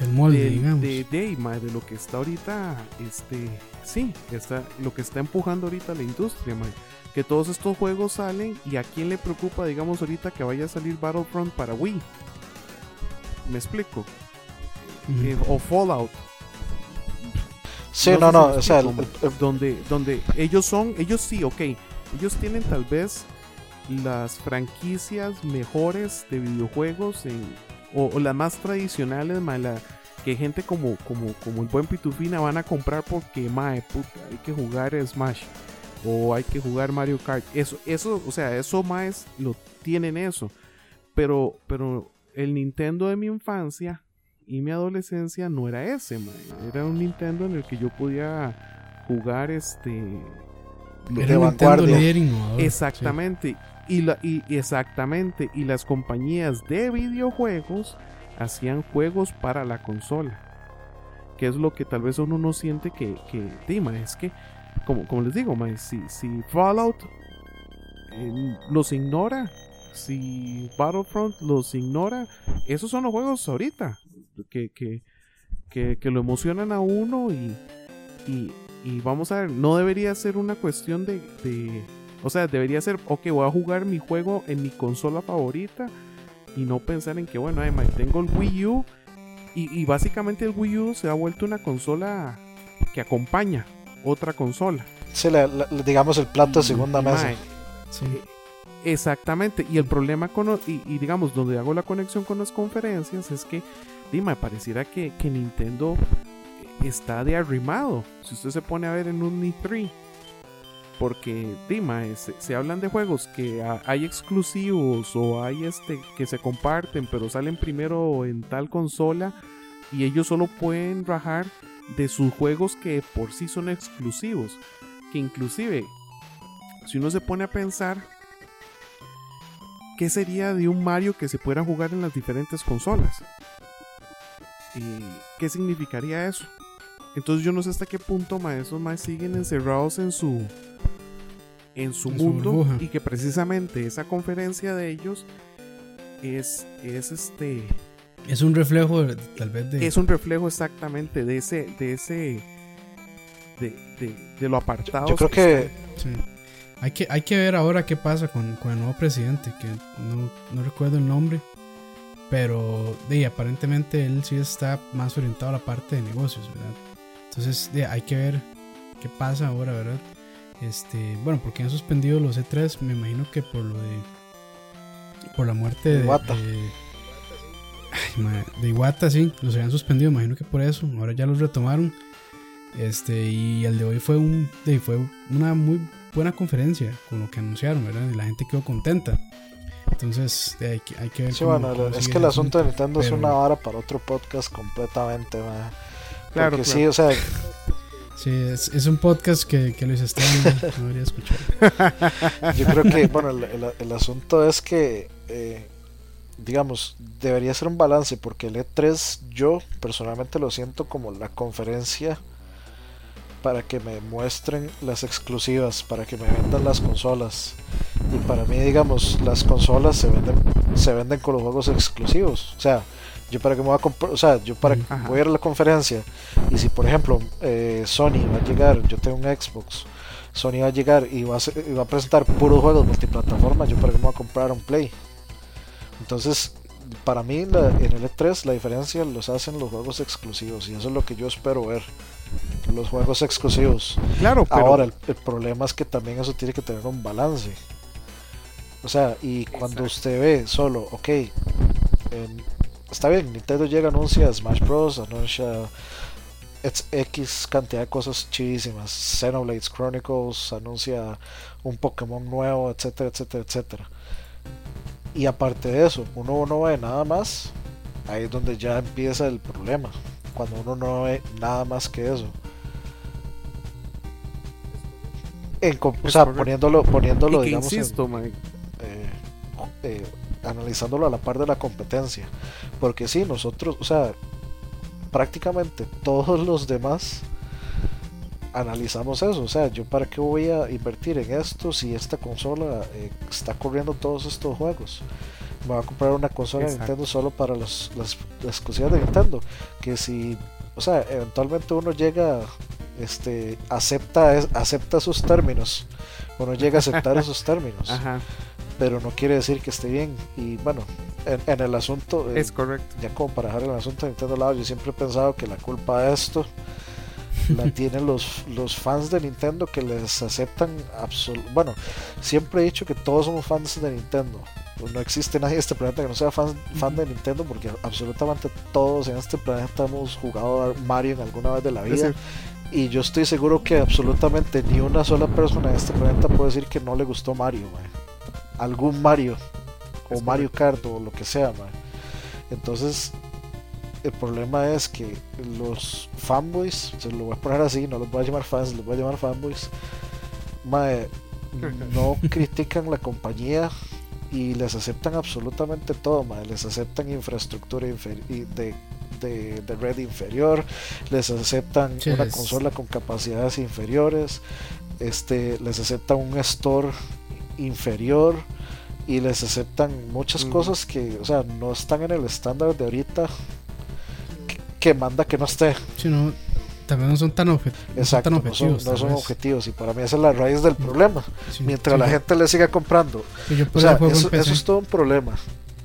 del molde, digamos. De, de, lo que está ahorita, este, sí, está, lo que está empujando ahorita la industria, que todos estos juegos salen y a quién le preocupa, digamos, ahorita que vaya a salir Battlefront para Wii. ¿Me explico? Eh, o Fallout Sí, no, no, o sea, donde, donde ellos son, ellos sí, ok, ellos tienen tal vez las franquicias mejores de videojuegos en, o, las más tradicionales, que gente como, como, como el buen Pitufina van a comprar porque, mae, puta, hay que jugar Smash o hay que jugar Mario Kart. Eso, eso, o sea, eso más lo tienen eso. Pero, pero el Nintendo de mi infancia y mi adolescencia no era ese, Era un Nintendo en el que yo podía jugar este. Era vanguardia. Exactamente. Y, la, y exactamente. Y las compañías de videojuegos hacían juegos para la consola. Que es lo que tal vez uno no siente que, que es que, como, como les digo, si, si Fallout eh, los ignora, si Battlefront los ignora, esos son los juegos ahorita que, que, que, lo emocionan a uno y, y, vamos a ver, no debería ser una cuestión de, de, o sea, debería ser, ok, voy a jugar mi juego en mi consola favorita y no pensar en que, bueno, además tengo el Wii U y, básicamente el Wii U se ha vuelto una consola que acompaña otra consola. Sí, digamos el plato de segunda mesa. Sí. Exactamente, y el problema con, y, y, digamos, donde hago la conexión con las conferencias es que Dima, pareciera que, Nintendo está de arrimado. Si usted se pone a ver en un E3, porque Dima, se, hablan de juegos que hay exclusivos o hay este que se comparten, pero salen primero en tal consola y ellos solo pueden rajar de sus juegos que por sí son exclusivos. Que inclusive, si uno se pone a pensar, ¿qué sería de un Mario que se pueda jugar en las diferentes consolas? ¿Qué significaría eso? Entonces yo no sé hasta qué punto esos más siguen encerrados en su en su mundo y que precisamente esa conferencia de ellos es, es este Es un reflejo, tal vez, de. Es un reflejo exactamente de ese. de ese. de, de, de lo apartado. Yo creo que. Sí. Hay que, hay que ver ahora qué pasa con, con el nuevo presidente, que no, no recuerdo el nombre. Pero de, aparentemente él sí está más orientado a la parte de negocios, ¿verdad? Entonces de, hay que ver qué pasa ahora, ¿verdad? Este, bueno, porque han suspendido los E3, me imagino que por lo de por la muerte de Iwata. de, ay, de Iwata, sí, los habían suspendido, me imagino que por eso, ahora ya los retomaron. Este, y el de hoy fue un de, fue una muy buena conferencia con lo que anunciaron, ¿verdad? Y la gente quedó contenta. Entonces, de, hay, que, hay que ver Sí, cómo- bueno, cómo es que el asunto de Nintendo es pero- una vara para otro podcast completamente, ma. Claro, Porque claro. sí, o sea, Sí, es, es un podcast que, que Luis Esteban no, no debería escuchar. Yo creo que, bueno, el, el- el asunto es que, eh, digamos, debería ser un balance, porque el E3 yo personalmente lo siento como la conferencia para que me muestren las exclusivas, para que me vendan las consolas. Y para mí, digamos, las consolas se venden, se venden con los juegos exclusivos. O sea, yo para que me voy a comprar, o sea, yo para Ajá. voy a ir a la conferencia y si por ejemplo eh, Sony va a llegar, yo tengo un Xbox, Sony va a llegar y va a, hacer- y va a presentar puros juegos multiplataforma, yo para que me voy a comprar un Play. Entonces, para mí la- en el E3 la diferencia los hacen los juegos exclusivos y eso es lo que yo espero ver. Los juegos exclusivos. Claro, pero. Ahora, el, el problema es que también eso tiene que tener un balance. O sea, y cuando usted ve solo, ok, em, está bien, Nintendo llega, anuncia Smash Bros., anuncia X- X cantidad de cosas chidísimas, Xenoblades Chronicles, anuncia un Pokémon nuevo, etcétera, etcétera, etcétera. Y aparte de eso, uno no ve nada más, ahí es donde ya empieza el problema. Cuando uno no ve nada más que eso. En o sea, poniéndolo, poniéndolo que digamos, en- insisto, man, eh, eh, analizándolo a la par de la competencia. Porque sí, nosotros, o sea, prácticamente todos los demás analizamos eso. O sea, yo para qué voy a invertir en esto si esta consola eh, está corriendo todos estos juegos. Me voy a comprar una consola de. Nintendo solo para los, las, las exclusivas de Nintendo. Que si, o sea, eventualmente uno llega, este, acepta, es- acepta sus términos. Uno llega a aceptar esos términos Ajá, pero no quiere decir que esté bien. Y bueno, en, en el asunto, eh, es correcto. ya como para dejar el asunto de Nintendo lado, yo siempre he pensado que la culpa de esto la tienen los, los fans de Nintendo que les aceptan absol bueno, siempre he dicho que todos somos fans de Nintendo. No existe nadie en este planeta que no sea fan, fan de Nintendo porque absolutamente todos en este planeta hemos jugado a Mario en alguna vez de la vida. Y yo estoy seguro que absolutamente ni una sola persona en este planeta puede decir que no le gustó Mario. Algún Mario. O Mario Kart o lo que sea, mae. Entonces, el problema es que los fanboys, se lo voy a poner así, no los voy a llamar fans, los voy a llamar fanboys, mae, no critican la compañía y les aceptan absolutamente todo, les aceptan infraestructura de, de, de red inferior, les aceptan una consola con capacidades inferiores, este, les aceptan un store inferior y les aceptan muchas Ujú. cosas que, o sea, no están en el estándar de ahorita que, que manda que no esté. Sí, no, también no son tan, obje- no son Exacto, no son, objetivos. no son objetivos y para mí esa es la raíz del problema. Sí, Mientras sí, la yo- gente le siga comprando yo o sea, eso eso, es todo un problema.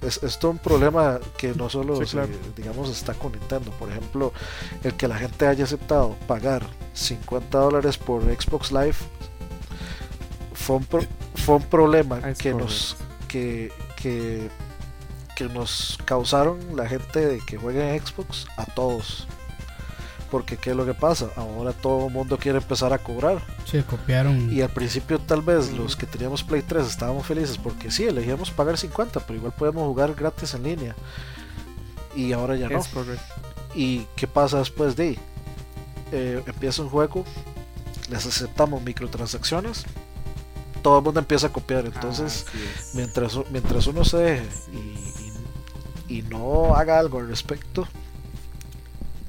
Es, es todo un problema que no solo, Sí, se- claro. digamos, está con Nintendo. Por ejemplo, el que la gente haya aceptado pagar 50 dólares por Xbox Live fue un, pro- fue un problema Ah, que nos, que, que, que nos causaron la gente de que juega en Xbox a todos. Porque ¿qué es lo que pasa? Ahora todo el mundo quiere empezar a cobrar. Sí, copiaron. Y al principio tal vez los que teníamos Play 3 estábamos felices porque sí, elegíamos pagar 50, pero igual podíamos jugar gratis en línea. Y ahora ya no. Es correcto. ¿Y qué pasa después de ahí? Eh, empieza un juego, les aceptamos microtransacciones, todo el mundo empieza a copiar. Entonces, es. mientras, mientras uno se deje y, y- y no haga algo al respecto,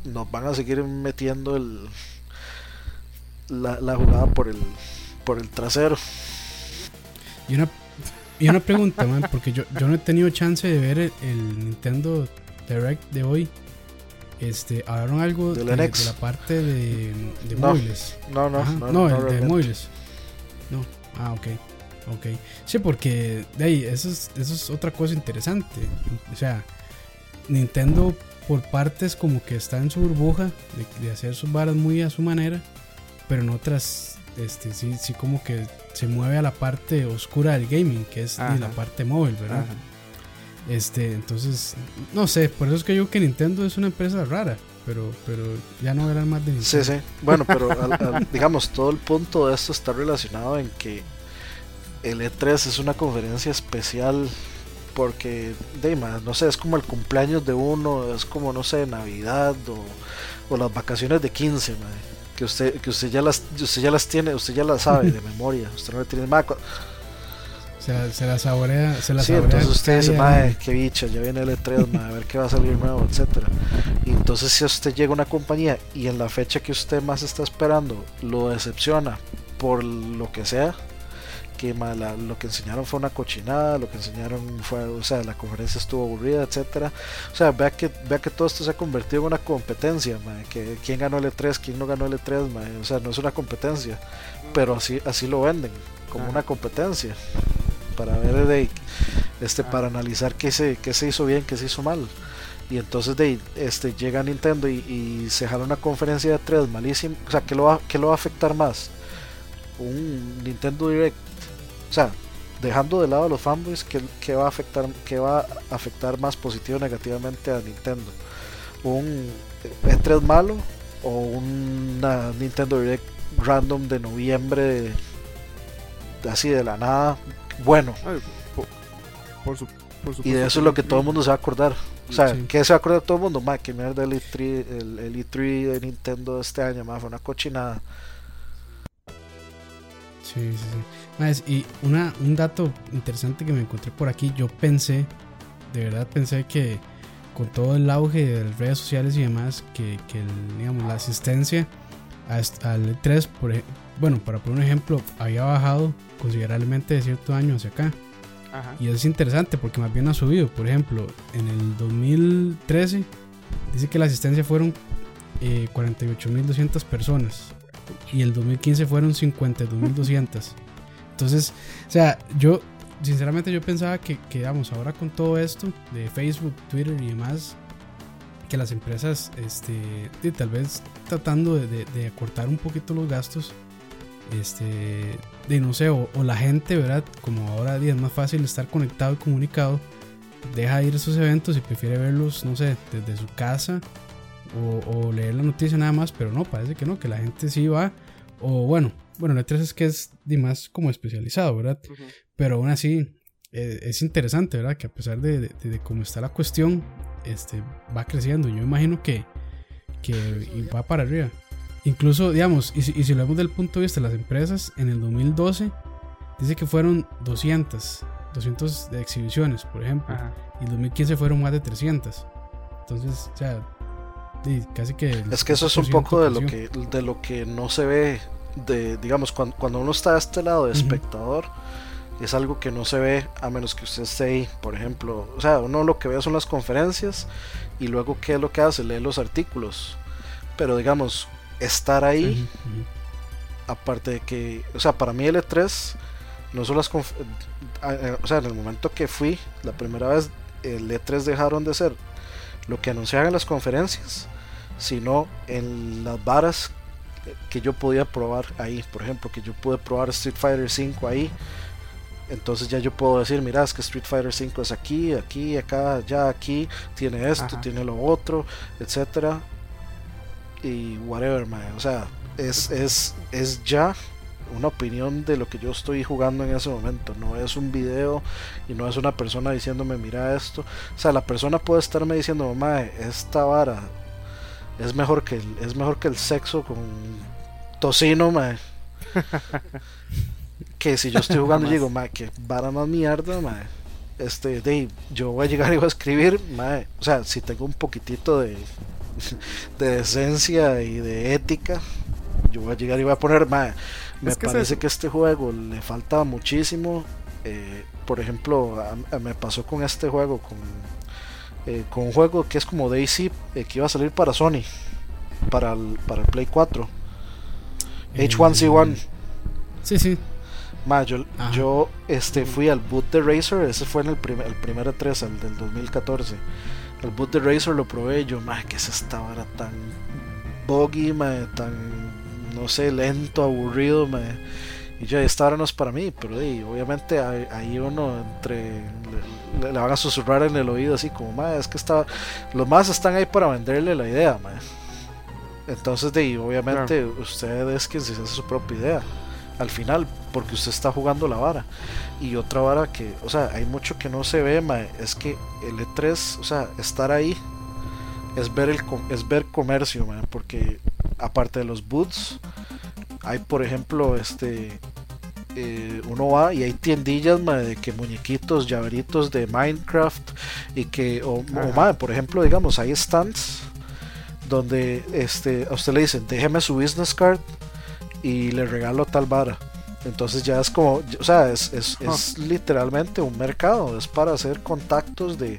nos van a seguir metiendo el, la, la jugada por el, por el trasero. Y una, y una pregunta, man, porque yo, yo no he tenido chance de ver el, el Nintendo Direct de hoy, este, hablaron algo ¿Del de, la parte de, de No. móviles. No, no, Ajá, no, no, el de móviles. No, ah, ok. Ok. Sí, porque de ahí, eso es, eso es otra cosa interesante. O sea, Nintendo por partes como que está en su burbuja de, de hacer sus varas muy a su manera, pero en otras, este, sí, sí como que se mueve a la parte oscura del gaming, que es Ajá. la parte móvil, ¿verdad? Ajá. Este, entonces, no sé, por eso es que yo que Nintendo es una empresa rara, pero, pero ya no verán más de Nintendo. Sí, sí. Bueno, pero al- al- digamos, todo el punto de esto está relacionado en que el E3 es una conferencia especial porque, de, ma, no sé, es como el cumpleaños de uno, es como, no sé, Navidad o, o las vacaciones de 15, ma, que usted que usted ya las usted ya las tiene, usted ya las sabe de memoria, usted no le tiene cu- Se, la, se la saborea, se la Sí, saborea entonces usted dice, mae, qué bicha, ya viene el E3, mae, a ver qué va a salir nuevo, etcétera. Y entonces si usted llega a una compañía y en la fecha que usted más está esperando lo decepciona por lo que sea, que mae, la- lo que enseñaron fue una cochinada, lo que enseñaron fue, o sea, la conferencia estuvo aburrida, etcétera. O sea, vea que, vea que todo esto se ha convertido en una competencia, que quién ganó el E3, quién no ganó el E3, mae, o sea, no es una competencia, pero así, así lo venden, como Ajá. una competencia para ver de este Ah. para analizar qué se, qué se hizo bien, qué se hizo mal. Y entonces de este llega Nintendo y, y se jala una conferencia de 3 malísimo. O sea, ¿qué lo, va, qué lo va a afectar más? Un Nintendo Direct. O sea, dejando de lado a los fanboys, ¿qué, qué va a afectar, qué va a afectar más positivo o negativamente a Nintendo? ¿Un E3 malo o una Nintendo Direct random de noviembre así de la nada? Bueno, Ay, por, por su- por y de eso es lo que todo el mundo se va a acordar. O sea, Sí. ¿qué se va a acordar todo el mundo? Ma, que mierda el E3, el, el E3 de Nintendo este año, ma, fue una cochinada. Sí, sí, sí. Más, y una, un dato interesante que me encontré por aquí, yo pensé, de verdad pensé que con todo el auge de las redes sociales y demás, que, que el- digamos, la asistencia al E3, por, ej- bueno, para poner un ejemplo, había bajado considerablemente de cierto año hacia acá. Ajá. Y es interesante porque más bien ha subido. Por ejemplo, en el 2013 dice que la asistencia fueron eh, 48.200 personas. Y el 2015 fueron 52.200. Entonces, o sea, yo sinceramente yo pensaba que, que, digamos, ahora con todo esto de Facebook, Twitter y demás, que las empresas, este, y tal vez tratando de, de- de acortar un poquito los gastos, este, de no sé, o, o la gente, ¿verdad? Como ahora día es más fácil estar conectado y comunicado, deja de ir a esos eventos y prefiere verlos, no sé, desde su casa o, o leer la noticia nada más, pero no, parece que no, que la gente sí va, o bueno, bueno, la 3 es que es de más como especializado, ¿verdad? Ujú. Pero aún así eh, es interesante, ¿verdad? Que a pesar de, de- de cómo está la cuestión, este, va creciendo. Yo imagino que, que va para arriba. Incluso, digamos, y si, y si lo vemos desde el punto de vista de las empresas, en el 2012 dice que fueron 200, 200 de exhibiciones, por ejemplo. Ajá. Y en 2015 fueron más de 300. Entonces, o sea, y casi que... el Es que eso es un 50% poco de lo que de lo que no se ve de digamos cuando, cuando uno está a este lado de espectador es algo que no se ve a menos que usted esté ahí, por ejemplo, o sea, uno lo que ve son las conferencias y luego qué es lo que hace, lee los artículos. Pero digamos, estar ahí aparte de que, o sea, para mí el E3 no son las eh, o sea, en el momento que fui la primera vez el E3 dejaron de ser lo que anunciaban en las conferencias, sino en las varas que yo podía probar ahí, por ejemplo, que yo pude probar Street Fighter 5 ahí. Entonces ya yo puedo decir, mira, es que Street Fighter 5 es aquí, aquí, acá, ya aquí, tiene esto, Ajá. tiene lo otro, etcétera. Y whatever, man. O sea, es, es, es ya una opinión de lo que yo estoy jugando en ese momento. No es un video y no es una persona diciéndome, mira esto. O sea, la persona puede estarme diciendo, mamá, esta vara es mejor que el, es mejor que el sexo con tocino, mae. que si yo estoy jugando y digo, mae, que vara más mierda, mae. Este, de, yo voy a llegar y voy a escribir, mae. O sea, si tengo un poquitito de, de decencia y de ética, yo voy a llegar y voy a poner, mae, me Es que es parece que este juego le falta muchísimo. eh, por ejemplo, a- a- me pasó con este juego, con eh, con un juego que es como Daisy, eh, que iba a salir para Sony, para el, para el Play 4. H1C1. Sí, sí. Ma, yo, yo este, fui al boot de Razer, ese fue en el, primer el primer 3, el del 2014. El boot de Razer lo probé yo, ma, que es esta vara tan buggy, ma, tan, no sé, lento, aburrido, ma. Y ya, esta hora no es para mí, pero obviamente ahí uno entre le, van a susurrar en el oído así como, ma, es que está, los más están ahí para venderle la idea, ma. Entonces, de, obviamente usted es quien se hace su propia idea al final, porque usted está jugando la vara. Y otra vara que, o sea, hay mucho que no se ve, ma, es que el E3, o sea, estar ahí es ver, el, es ver comercio, ma, porque aparte de los boots, hay por ejemplo, este, eh, uno va y hay tiendillas de que muñequitos, llaveritos de Minecraft y que, o, o por ejemplo, digamos, hay stands donde este, a usted le dicen, déjeme su business card y le regalo tal vara. Entonces ya es como, o sea, es, es, ah. es, literalmente un mercado, es para hacer contactos de,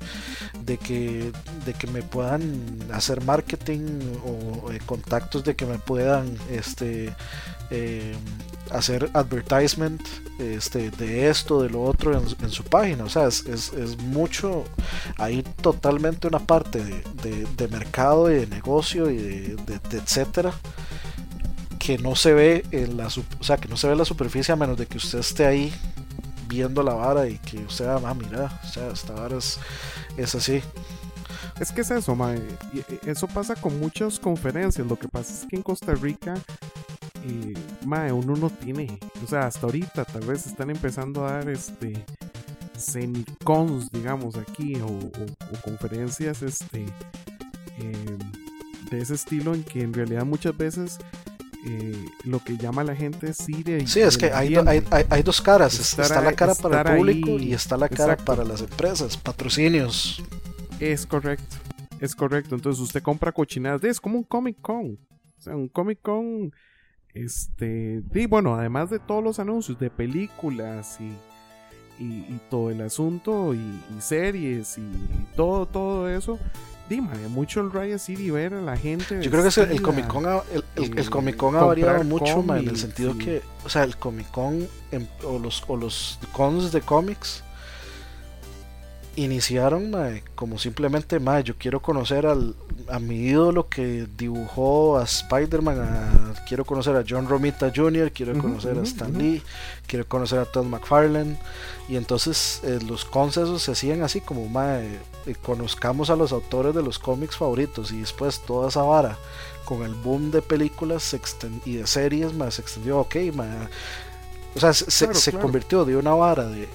de, que, de que me puedan hacer marketing o eh, contactos de que me puedan este, eh, hacer advertisement este, de esto, de lo otro en, su página. O sea, es, es, es, mucho, hay totalmente una parte de, de, mercado y de negocio y de, de etcétera no se ve en la o sea que no se ve la superficie a menos de que usted esté ahí viendo la vara y que usted ah mira o sea esta vara es, así es que es eso mae. eso pasa con muchas conferencias lo que pasa es que en Costa Rica eh, uno no tiene o sea hasta ahorita tal vez están empezando a dar este semicons digamos aquí o, conferencias este eh, de ese estilo en que en realidad muchas veces eh, lo que llama la gente es y Sí, es que hay, hay, hay, dos caras. está la cara para el público y está la cara para las empresas, patrocinios. Es correcto, es correcto. Entonces usted compra cochinadas. Es como un Comic Con. O sea, un Comic Con. Este. Y bueno, además de todos los anuncios de películas y. Y, todo el asunto y, series y todo todo eso mucho el Riot City ver a la gente. Yo creo que el, Comic Con ha, el, Comic Con ha variado mucho, en el sentido que, o sea, el Comic Con o, los, o los cons de cómics iniciaron como simplemente, ma, yo quiero conocer al, a mi ídolo que dibujó a Spider-Man, quiero conocer a John Romita Jr., quiero conocer a Stan Lee, quiero conocer a Todd McFarlane. Y entonces eh, los concesos se hacían así como, ma, eh, conozcamos a los autores de los cómics favoritos y después toda esa vara con el boom de películas y de series, ma, se extendió, ok, ma. O sea, se, se convirtió de una vara de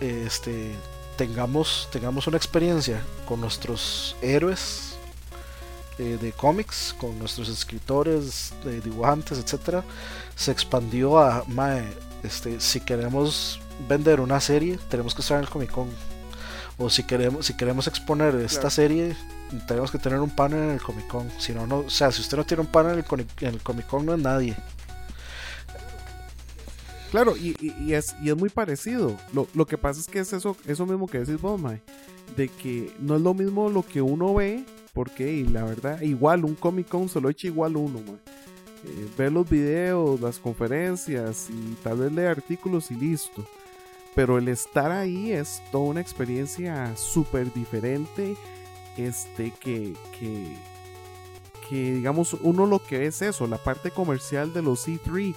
este tengamos, tengamos una experiencia con nuestros héroes eh, de cómics, con nuestros escritores, de dibujantes, etcétera, se expandió a este, si queremos vender una serie, tenemos que estar en el Comic Con. O si queremos, si queremos exponer esta serie, tenemos que tener un panel en el Comic Con. Si no, no, o sea, si usted no tiene un panel en el Comic Con, no es nadie. Claro, y, es, y es muy parecido. Lo, que pasa es que es eso, eso mismo que decís vos, Mae. De que no es lo mismo lo que uno ve, porque la verdad, igual un Comic Con se lo echa igual uno, Mae. Eh, ver los videos, las conferencias y tal vez leer artículos y listo. Pero el estar ahí es toda una experiencia súper diferente. Este que, digamos, uno lo que es eso, la parte comercial de los C3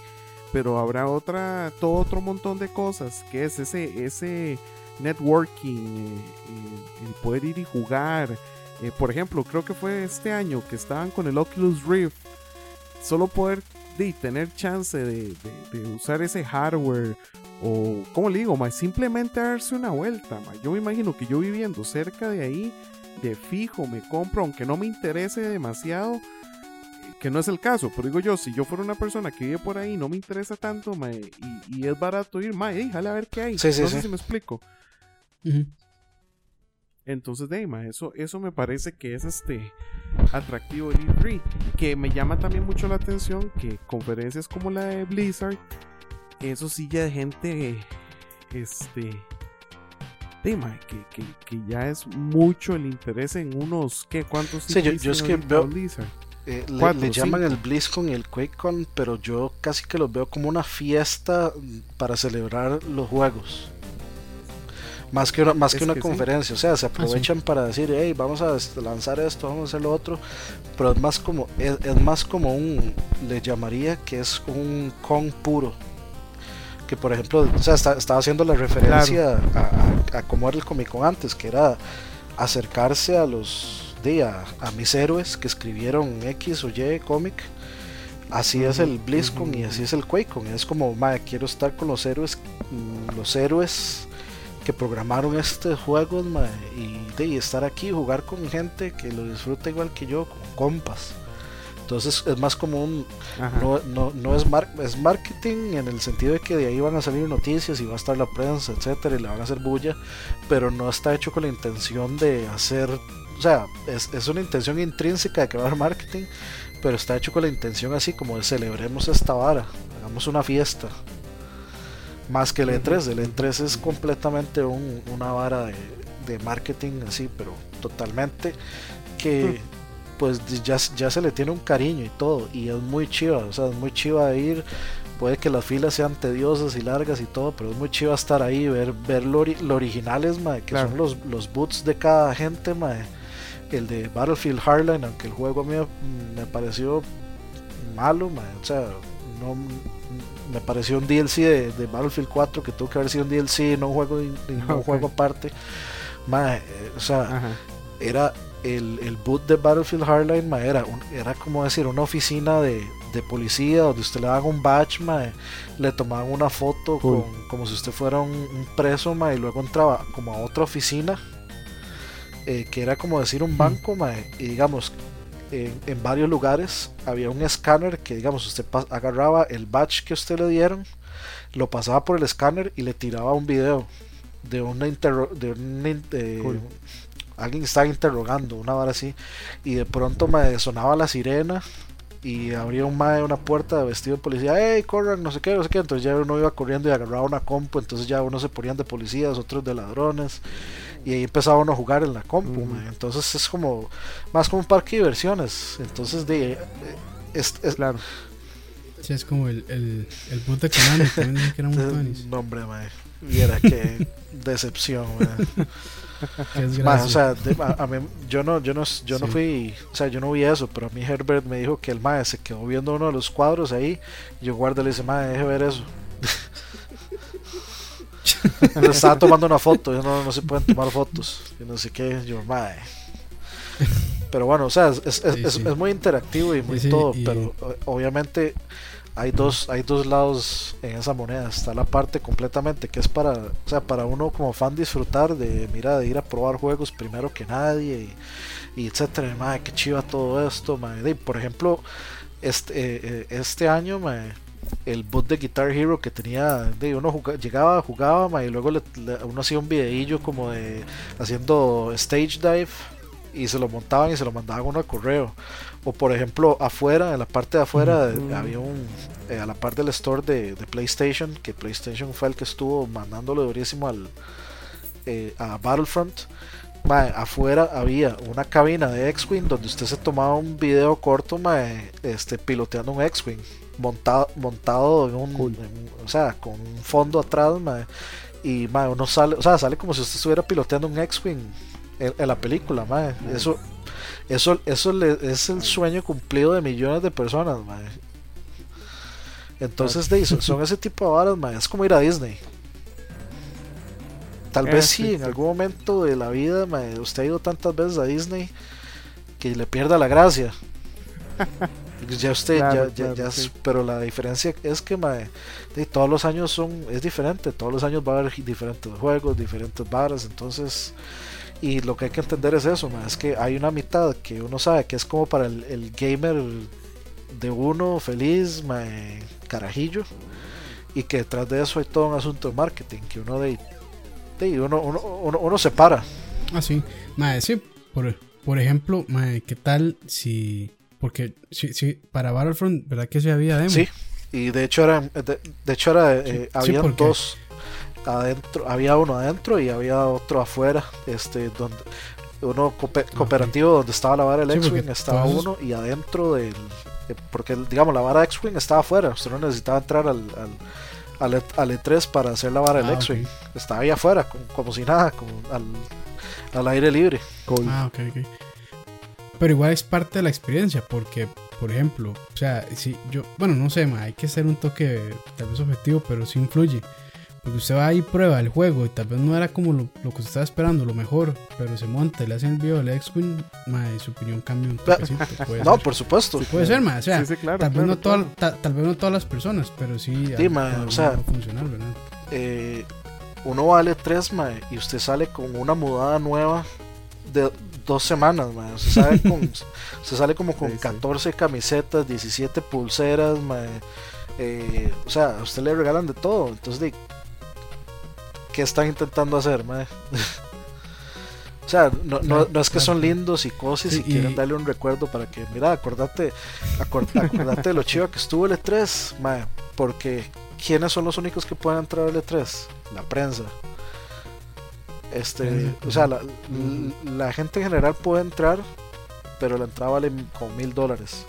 pero habrá otra, todo otro montón de cosas, que es ese, ese networking, eh, el poder ir y jugar. Eh, por ejemplo, creo que fue este año que estaban con el Oculus Rift, solo poder tener chance de, usar ese hardware o, como le digo, más simplemente darse una vuelta. Yo me imagino que yo viviendo cerca de ahí, de fijo, me compro, aunque no me interese demasiado, que no es el caso, pero digo yo, si yo fuera una persona que vive por ahí, no me interesa tanto, y, es barato ir, mae, déjale a ver qué hay. no sé si me explico. Entonces, de eso, eso me parece que es este atractivo el E3. Que me llama también mucho la atención que conferencias como la de Blizzard, eso sí ya de gente este tema que, que, que, ya es mucho el interés en unos, ¿qué? ¿Cuántos? Sí, yo, yo es que veo, eh, le, le, llaman el BlizzCon y el QuakeCon, pero yo casi que los veo como una fiesta para celebrar los juegos. Más que una, más que una conferencia, o sea, se ah, aprovechan para decir, hey, vamos a lanzar esto, vamos a hacer lo otro, pero es más como, es, más como un, le llamaría que es un con puro. Que por ejemplo, o sea, estaba haciendo la referencia a, a, cómo era el Comic Con antes, que era acercarse a los a, mis héroes que escribieron X o Y cómic. Así es el BlizzCon y así es el QuakeCon. Es como, madre, quiero estar con los héroes, mm, los héroes que programaron este juego y de estar aquí, jugar con gente que lo disfruta igual que yo, con compas. Entonces es más como un. No, no, no, es, mar, es marketing en el sentido de que de ahí van a salir noticias y va a estar la prensa, etcétera, y le van a hacer bulla, pero no está hecho con la intención de hacer o sea, es, es, una intención intrínseca de crear marketing, pero está hecho con la intención así como de celebremos esta vara, hagamos una fiesta. Más que el E3, el E3 es completamente un, una vara de, de, marketing así, pero totalmente que pues ya, ya se le tiene un cariño y todo, y es muy chiva, o sea, es muy chiva ir puede que las filas sean tediosas y largas y todo, pero es muy chiva estar ahí, ver, ver lo, originales, que son los, los boots de cada gente, madre el de Battlefield Hardline, aunque el juego a mí me pareció malo, o sea, no me pareció un DLC de, Battlefield 4 que tuvo que haber sido un DLC, no un juego, no juego aparte. Eh, o sea, era el, el, boot de Battlefield Hardline, era, era como decir una oficina de, de policía donde usted le daba un badge, le tomaban una foto como si usted fuera un, preso, y luego entraba como a otra oficina eh, que era como decir un banco, y digamos, en, varios lugares había un escáner que, digamos, usted agarraba el badge que usted le dieron, lo pasaba por el escáner y le tiraba un video de una interro de un, alguien estaba interrogando, una hora así, y de pronto me sonaba la sirena y abría un mae una puerta de vestido de policía, hey, corran, no sé qué, no sé qué, entonces ya uno iba corriendo y agarraba una compu, entonces ya uno se ponían de policías, otros de ladrones, y ahí empezaba uno a jugar en la compu, entonces es como más como un parque de diversiones, entonces de eh, es, claro. Sí, es como el, el, el boot de Konami, que era muy No, hombre, mae, viera qué decepción, o sea, a, mí, yo no, yo no, yo no fui, o sea, yo no vi eso, pero a mí Herbert me dijo que el mae se quedó viendo uno de los cuadros ahí, y yo guardo le dice, mae, deje ver eso. estaba tomando una foto, yo no, no se pueden tomar fotos, y no sé qué, yo, mae. Pero bueno, o sea, es, es, es, muy interactivo y muy todo, pero obviamente hay dos, hay dos lados en esa moneda. Está la parte completamente que es para, o sea, para uno como fan disfrutar de, mira, de ir a probar juegos primero que nadie y, etcétera. Madre, qué chiva todo esto, madre. por ejemplo, este, eh, eh, este año, el bot de Guitar Hero que tenía, de uno llegaba, jugaba, y luego uno hacía un videillo como de haciendo stage dive y se lo montaban y se lo mandaban uno a correo. O por ejemplo, afuera, en la parte de afuera, había un. Eh, a la parte del store de, PlayStation, que PlayStation fue el que estuvo mandándolo durísimo al, eh, a Battlefront. afuera había una cabina de X-Wing donde usted se tomaba un video corto este, piloteando un X-Wing montado, montado en un, o sea, con un fondo atrás y uno sale, o sea, sale como si usted estuviera piloteando un X-Wing en, la película, Eso eso, eso es el sueño cumplido de millones de personas, Entonces, son, ese tipo de varas, Es como ir a Disney. Tal vez sí, en algún momento de la vida, usted ha ido tantas veces a Disney que le pierda la gracia. ya usted, ya, ya, pero la diferencia es que de, todos los años son es diferente, todos los años va a haber diferentes juegos, diferentes varas, entonces y lo que hay que entender es eso, es que hay una mitad que uno sabe que es como para el, gamer de uno feliz, carajillo, y que detrás de eso hay todo un asunto de marketing que uno de, uno, uno, uno, se para. Ah, sí, sí por, por ejemplo, ¿qué tal si porque sí, sí, para Battlefront, ¿verdad que se había demo? Sí, y de hecho era, de, hecho era, eh, habían dos adentro, había uno adentro y había otro afuera, este, donde uno cooperativo donde estaba la vara del X-Wing, estaba uno y adentro del, eh, porque digamos la vara X-Wing estaba afuera, usted no necesitaba entrar al, al, al, E3 para hacer la vara del ah, X-Wing, estaba ahí afuera, como, si nada, como al, al aire libre. Ah, ok, ok. Pero igual es parte de la experiencia, porque, por ejemplo, o sea, si yo, bueno, no sé, hay que ser un toque tal vez objetivo, pero sí influye. Porque usted va ahí y prueba el juego y tal vez no era como lo, que usted estaba esperando, lo mejor, pero se monta y le hacen el video del X-Wing, su opinión cambia un poco. no, por supuesto. puede ser, más, o sea, tal, vez no tal, vez no todas las personas, pero sí, sí o sea, funcionar, ¿verdad? Eh, uno vale 3, y usted sale con una mudada nueva de dos semanas, Se, sale con, se sale como con 14 camisetas, 17 pulseras, eh, o sea, a usted le regalan de todo. Entonces, de, ¿qué están intentando hacer, o sea, no, no, no, es que son lindos y cosas y, quieren darle un recuerdo para que, mira, acordate, acordate de lo chido que estuvo el E3, mae, porque ¿quiénes son los únicos que pueden entrar al E3? La prensa. Este, o sea, la, la, gente en general puede entrar, pero la entrada vale como mil dólares.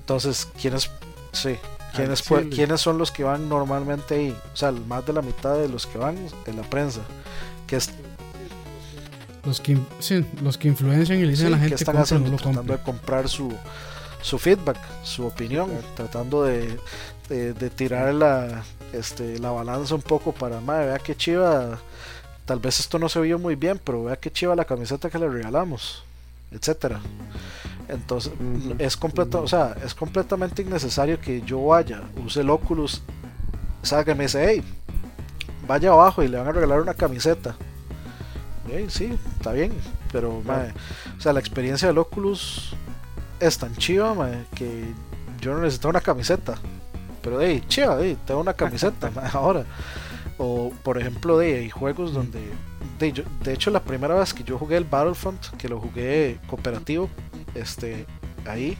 Entonces, ¿quiénes? Sí, ¿Quiénes, ¿Quiénes son los que van normalmente ahí? O sea, más de la mitad de los que van en la prensa. Que es, los que, los que influencian y le dicen a la gente que están haciendo, tratando de comprar su, su feedback, su opinión, tratando de, de, tirar la, este, la balanza un poco para, madre, vea que chiva, tal vez esto no se vio muy bien, pero vea que chiva la camiseta que le regalamos, etcétera. Entonces, es, completo, o sea, es completamente innecesario que yo vaya, use el Oculus, salga y me dice, hey, vaya abajo y le van a regalar una camiseta. sí, está bien, pero, o sea, la experiencia del Oculus es tan chiva, que yo no necesito una camiseta. Pero, hey, chiva, hey, tengo una camiseta ahora. O, por ejemplo, de, hay juegos donde de, de, hecho la primera vez que yo jugué el Battlefront, que lo jugué cooperativo, este, ahí,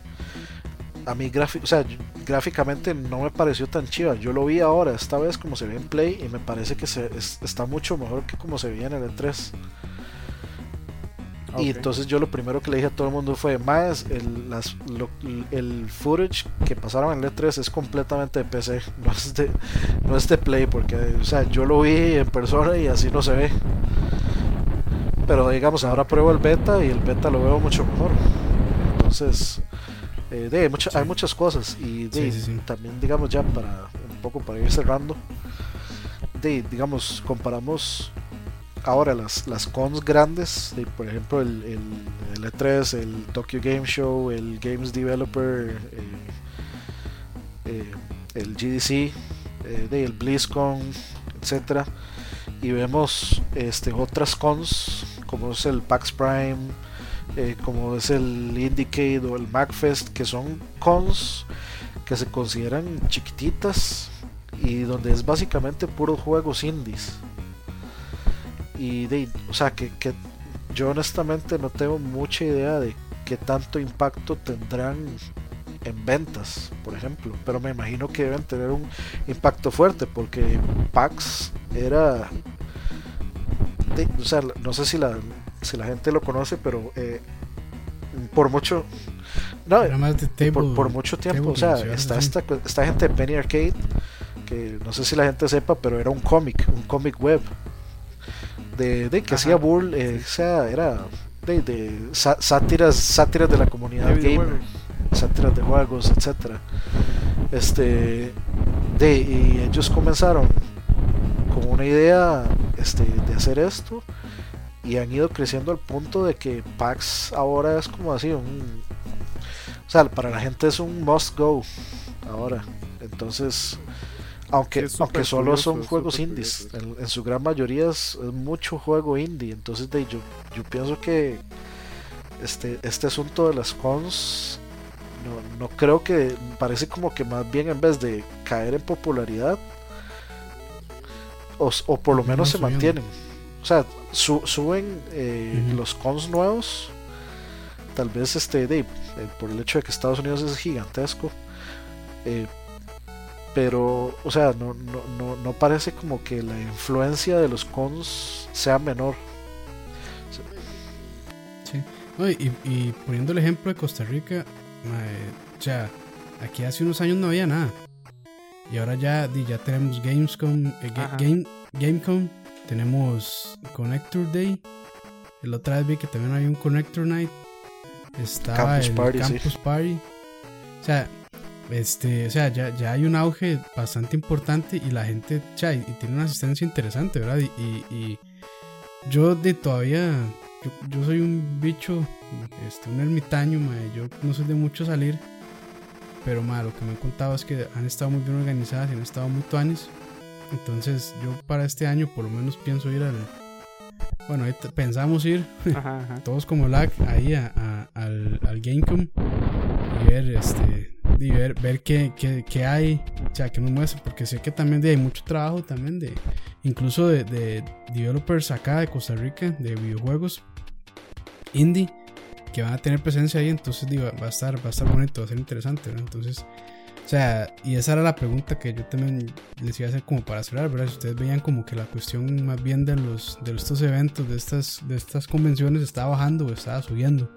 a mí o sea, gráficamente no me pareció tan chiva. Yo lo vi ahora, esta vez como se ve en Play, y me parece que se, está mucho mejor que como se veía en el E3. Y entonces yo lo primero que le dije a todo el mundo fue, más el, las, el footage que pasaron en el E3 es completamente de PC, no es de, no es de Play, porque o sea, yo lo vi en persona y así no se ve. Pero digamos, ahora pruebo el beta y el beta lo veo mucho mejor. Entonces, eh, de, hay muchas cosas y también, digamos, ya para un poco para ir cerrando, de, digamos, comparamos ahora las, las cons grandes, de, por ejemplo, el, el, E3, el Tokyo Game Show, el Games Developer, eh, eh, el GDC, de, el BlizzCon, etcétera, y vemos este, otras cons como es el PAX Prime eh, como es el Indicate o el MacFest, que son cons que se consideran chiquititas y donde es básicamente puros juegos indies. Y de, o sea, que, yo honestamente no tengo mucha idea de qué tanto impacto tendrán en ventas, por ejemplo, pero me imagino que deben tener un impacto fuerte porque PAX era, o sea, no sé si la, si la gente lo conoce, pero eh, por mucho no, por, mucho tiempo, o sea, está esta, esta gente de Penny Arcade, que no sé si la gente sepa, pero era un cómic, un cómic web, de, de que hacía bull, eh, o sea, era de, de sátiras, sátiras de la comunidad gamer, sátiras de juegos, etcétera. Este, de, y ellos comenzaron con una idea este, de hacer esto y han ido creciendo al punto de que PAX ahora es como así un o sea para la gente es un must go ahora. Entonces aunque aunque solo son juegos indies en, su gran mayoría es, mucho juego indie entonces de, yo, yo pienso que este este asunto de las cons no, no creo que parece como que más bien en vez de caer en popularidad o, o por lo menos se mantienen o sea, suben eh, los cons nuevos. Tal vez este de, eh, por el hecho de que Estados Unidos es gigantesco. Eh, pero, o sea, no, no, no, no parece como que la influencia de los cons sea menor. Sí. No, y, y, poniendo el ejemplo de Costa Rica, o sea, aquí hace unos años no había nada. Y ahora ya, ya tenemos Gamescom, eh, Game, Gamecom, tenemos Connector Day. El otra vez vi que también hay un Connector Night. Estaba el Campus Party. O sea, este, o sea, ya, ya hay un auge bastante importante y la gente, cha, y, tiene una asistencia interesante, ¿verdad? Y, y, yo de todavía, yo, soy un bicho, este, un ermitaño, yo no soy de mucho salir, pero ma, lo que me han contado es que han estado muy bien organizadas y han estado muy tuanis. Entonces yo para este año por lo menos pienso ir al... Bueno, ahí pensamos ir todos como lag ahí a, al, al Gamecom y ver este y ver, ver qué, qué, hay, o sea, que nos muestra, porque sé que también hay mucho trabajo también de, incluso de, de, developers acá de Costa Rica, de videojuegos indie, que van a tener presencia ahí, entonces va a estar, va a estar bonito, va a ser interesante, Entonces, o sea, y esa era la pregunta que yo también les iba a hacer como para cerrar, ¿verdad? Si ustedes veían como que la cuestión más bien de los de estos eventos, de estas, de estas convenciones, estaba bajando o estaba subiendo.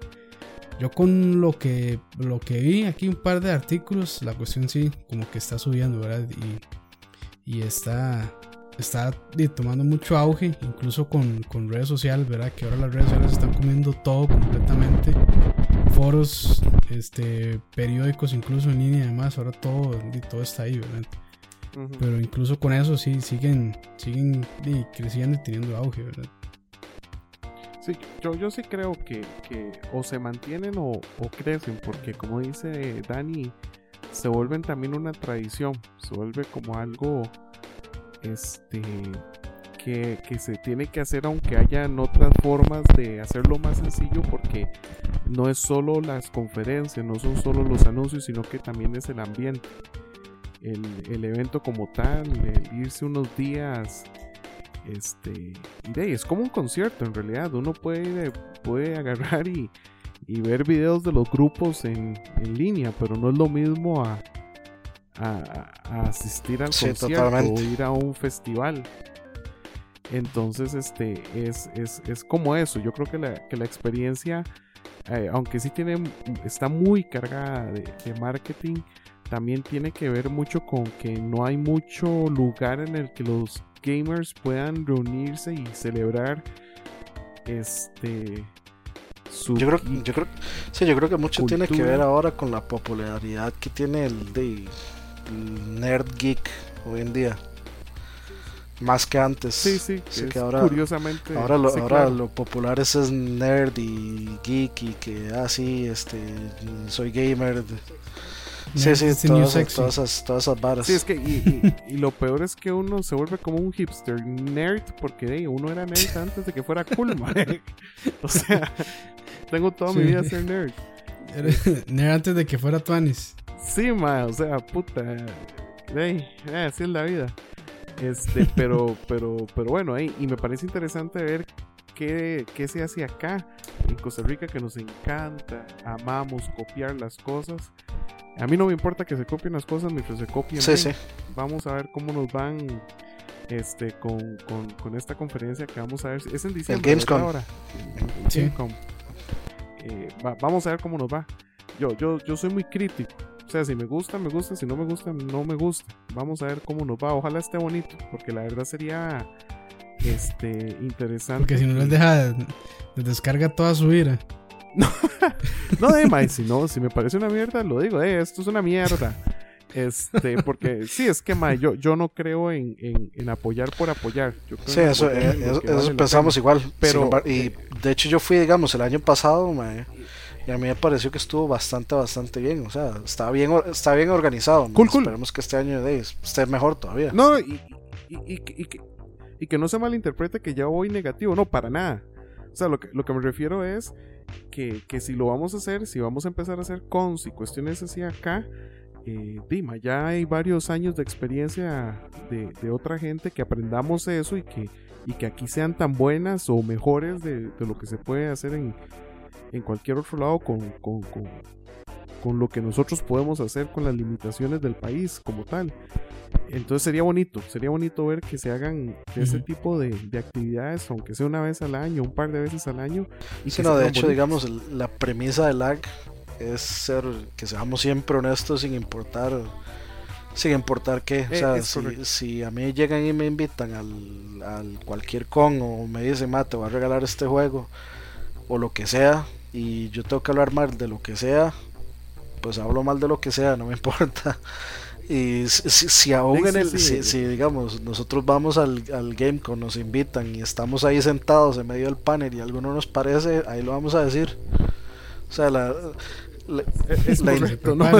Yo con lo que, lo que vi aquí un par de artículos, la cuestión sí, como que está subiendo, ¿verdad? Y, y está, está tomando mucho auge, incluso con, con, redes sociales, ¿verdad? Que ahora las redes sociales están comiendo todo completamente. Foros, este, periódicos, incluso en línea y demás, ahora todo, y todo está ahí, ¿verdad? Pero incluso con eso sí siguen, siguen creciendo y teniendo auge, ¿verdad? Sí, yo, yo sí creo que, o se mantienen o, crecen, porque como dice Dani, se vuelven también una tradición, se vuelve como algo este que, se tiene que hacer aunque hayan otras formas de hacerlo más sencillo porque no es solo las conferencias, no son solo los anuncios, sino que también es el ambiente. El, el evento como tal, irse unos días este, es como un concierto en realidad. Uno puede, puede agarrar y, ver videos de los grupos en, línea, pero no es lo mismo a, a, asistir al concierto o ir a un festival. Entonces, este es, es, como eso. Yo creo que la, que la experiencia, eh, aunque sí tiene, está muy cargada de, de, marketing, también tiene que ver mucho con que no hay mucho lugar en el que los gamers puedan reunirse y celebrar este su yo creo, yo creo, sí, yo creo que mucho tiene que ver ahora con la popularidad que tiene el, de, nerd geek hoy en día más que antes. Sí, sí, que ahora, curiosamente. Ahora, lo, ahora lo popular es, es, nerd y geek y que, ah, sí, este, soy gamer. Sí, sí, todas, esas, todas esas varas. Sí, es que, y, y, lo peor es que uno se vuelve como un hipster nerd, porque uno era nerd antes de que fuera cool, man. O sea, tengo toda mi vida ser nerd. nerd antes de que fuera Tuanis. Sí, man, o sea, puta. Hey, eh, así es la vida. Este, pero, pero, pero bueno, y me parece interesante ver qué, qué se hace acá en Costa Rica, que nos encanta, amamos copiar las cosas. A mí no me importa que se copien las cosas mientras se copien. Sí, sí. Vamos a ver cómo nos van este con, con, esta conferencia que vamos a ver. Es en diciembre. El Gamescom. Ahora. Eh, vamos a ver cómo nos va. Yo, yo, yo soy muy crítico. O sea, si me gusta, me gusta. Si no me gusta, no me gusta. Vamos a ver cómo nos va. Ojalá esté bonito. Porque la verdad sería este interesante. Porque si no les deja, les descarga toda su ira. No, no de si no, si me parece una mierda, lo digo, eh, esto es una mierda. Este, porque sí, es que yo, yo no creo en, en, apoyar por apoyar. sí, eso, eh, eso, pensamos igual. Pero, y eh, de hecho, yo fui, digamos, el año pasado, y a mí me pareció que estuvo bastante, bastante bien. O sea, está bien, está bien organizado. Esperemos que este año de, esté mejor todavía. No, y, y, y, y, que no se malinterprete que ya voy negativo, no, para nada. O sea, lo que, lo que me refiero es que, si lo vamos a hacer, si vamos a empezar a hacer cons y cuestiones así acá, eh, Dima, ya hay varios años de experiencia de, otra gente que aprendamos eso y que, y que aquí sean tan buenas o mejores de, lo que se puede hacer en, en cualquier otro lado con, con, con, con, lo que nosotros podemos hacer con las limitaciones del país como tal. Entonces sería bonito, sería bonito ver que se hagan ese tipo de, actividades, aunque sea una vez al año, un par de veces al año. Y sí, no, de hecho, digamos, la premisa del LAG es ser que seamos siempre honestos sin importar sin importar qué. o eh, sea, si, a mí llegan y me invitan al, al cualquier con o me dicen, mate, voy a regalar este juego o lo que sea, y yo tengo que hablar mal de lo que sea, pues hablo mal de lo que sea, no me importa. Y si, si aún en el, si, digamos, nosotros vamos al, al GameCon, nos invitan y estamos ahí sentados en medio del panel y algo no nos parece, ahí lo vamos a decir. O sea, la, es correcto, ¿no?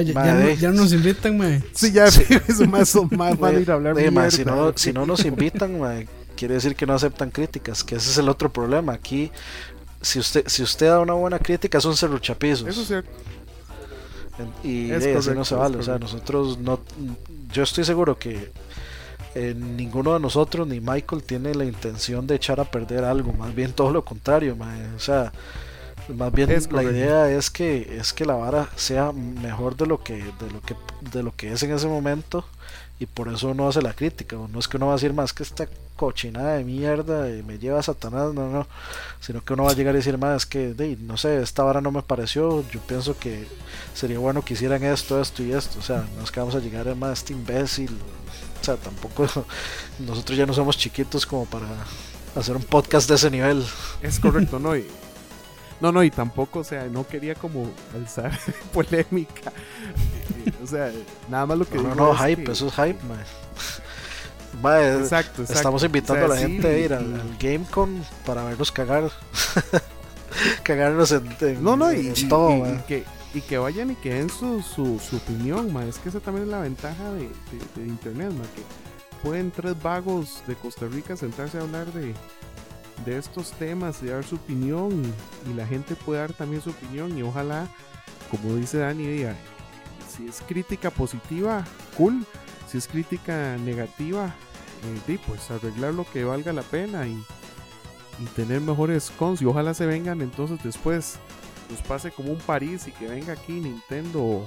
ya, no, nos invitan, mae. Sí, ya, eso más, más van a ir a hablar de, si, no, si no nos invitan, mae, quiere decir que no aceptan críticas, que ese es el otro problema. Aquí, si usted, si usted da una buena crítica, es un cerruchapizos. Eso es cierto. Y así no se vale. O sea, nosotros no. Yo estoy seguro que eh, ninguno de nosotros, ni Michael, tiene la intención de echar a perder algo. Más bien todo lo contrario. O sea más bien la idea es que es que la vara sea mejor de lo que de lo que de lo que es en ese momento y por eso uno hace la crítica. No es que uno va a decir más que esta cochinada de mierda y me lleva a Satanás, no, no, sino que uno va a llegar a decir más que no sé, esta vara no me pareció, yo pienso que sería bueno que hicieran esto, esto y esto, o sea, no es que vamos a llegar a más este imbécil, o sea, tampoco nosotros ya no somos chiquitos como para hacer un podcast de ese nivel. Es correcto, ¿no? Y no, no, y tampoco, o sea, no quería como alzar polémica. o sea, nada más lo que no, No, hype, eso es hype, man. Exacto, exacto, Estamos invitando a la gente a ir al, GameCon para vernos cagar. Cagarnos en, no, no, y, todo, y, que, y que vayan y que den su, su, su opinión, man. Es que esa también es la ventaja de, de, de internet, man. Que pueden tres vagos de Costa Rica sentarse a hablar de, de estos temas y dar su opinión y, la gente puede dar también su opinión y ojalá, como dice Dani, diga, si es crítica positiva, cool, si es crítica negativa, eh, pues arreglar lo que valga la pena y, tener mejores cons y ojalá se vengan entonces después nos pase como un París y que venga aquí Nintendo o,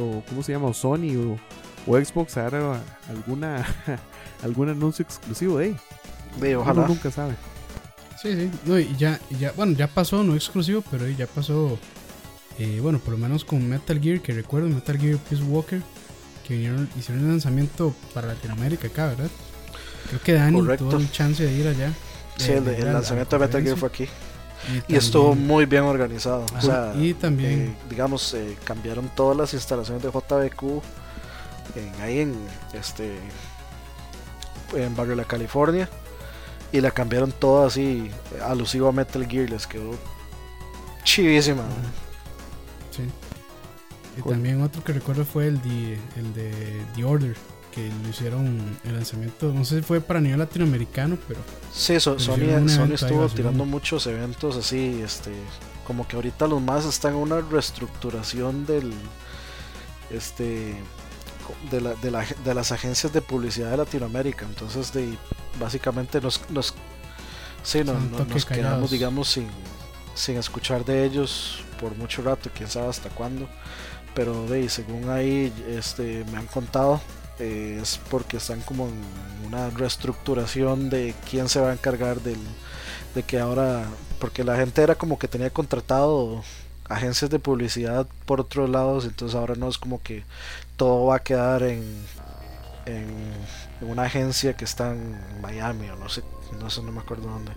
o, ¿cómo se llama? Sony o, Xbox a dar alguna algún anuncio exclusivo de ojalá. nunca sabe. Sí, sí. No, y ya, ya, bueno, ya pasó, no exclusivo, pero ya pasó. Eh, bueno, por lo menos con Metal Gear, que recuerdo, Metal Gear Peace Walker, que vinieron, hicieron un lanzamiento para Latinoamérica acá, ¿verdad? Creo que Dani tuvo el chance de ir allá. Sí, el, lanzamiento de Metal Gear fue aquí. Y, estuvo muy bien organizado. o sea, y también, eh, digamos, eh, cambiaron todas las instalaciones de JBQ en, ahí en este en Barrio La California y la cambiaron toda así, alusivo a Metal Gear, les quedó chivísima. Sí. Y también otro que recuerdo fue el de, el de The Order, que lo hicieron el lanzamiento, no sé si fue para nivel latinoamericano, pero... Sí, Sony, estuvo tirando muchos eventos así, este, como que ahorita los más están en una reestructuración del, este, de, la, de, la, de las agencias de publicidad de Latinoamérica, entonces de básicamente nos, nos, sí, no, nos quedamos, digamos, sin, sin escuchar de ellos por mucho rato, quién sabe hasta cuándo. Pero de según ahí este, me han contado, es porque están como en una reestructuración de quién se va a encargar del, de que ahora, porque la gente era como que tenía contratado agencias de publicidad por otros lados, entonces ahora no es como que todo va a quedar en, en una agencia que está en Miami o no sé, no sé, no me acuerdo dónde.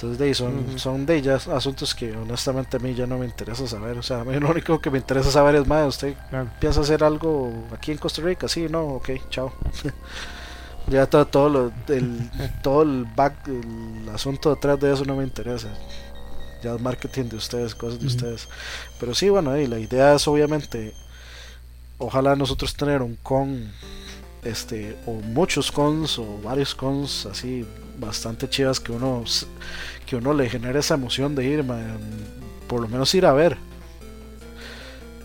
Entonces de ahí son, son de ellas asuntos que honestamente a mí ya no me interesa saber. O sea, a mí lo único que me interesa saber es más, ¿usted piensa hacer algo aquí en Costa Rica? Sí, no, ok, chao. ya todo, todo, lo, el, todo el back, el asunto detrás de eso no me interesa. Ya es marketing de ustedes, cosas de ustedes. Pero sí, bueno, y la idea es obviamente, ojalá nosotros tener un con este o muchos cons o varios cons así bastante chivas que uno que uno le genera esa emoción de ir por lo menos ir a ver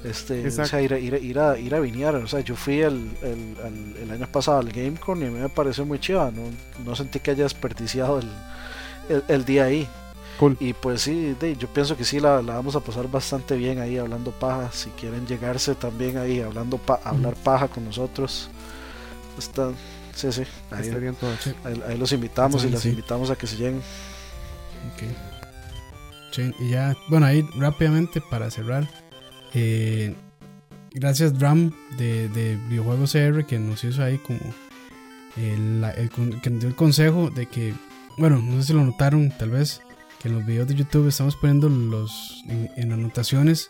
este o sea, ir, ir, ir, a ir a vinear o sea yo fui el, el, el, año pasado al GameCon y me pareció muy chiva no, no sentí que haya desperdiciado el, el, día ahí Y pues sí, yo pienso que sí la, vamos a pasar bastante bien ahí hablando paja. Si quieren llegarse también ahí hablando pa hablar paja con nosotros. Está, sí, sí. Ahí, bien todo. ahí, los invitamos y las invitamos a que se lleguen. y ya, bueno, ahí rápidamente para cerrar. Eh, gracias Drum de, de Videojuegos CR que nos hizo ahí como el, el, que nos dio el consejo de que, bueno, no sé si lo notaron tal vez, que en los videos de YouTube estamos poniendo los en, anotaciones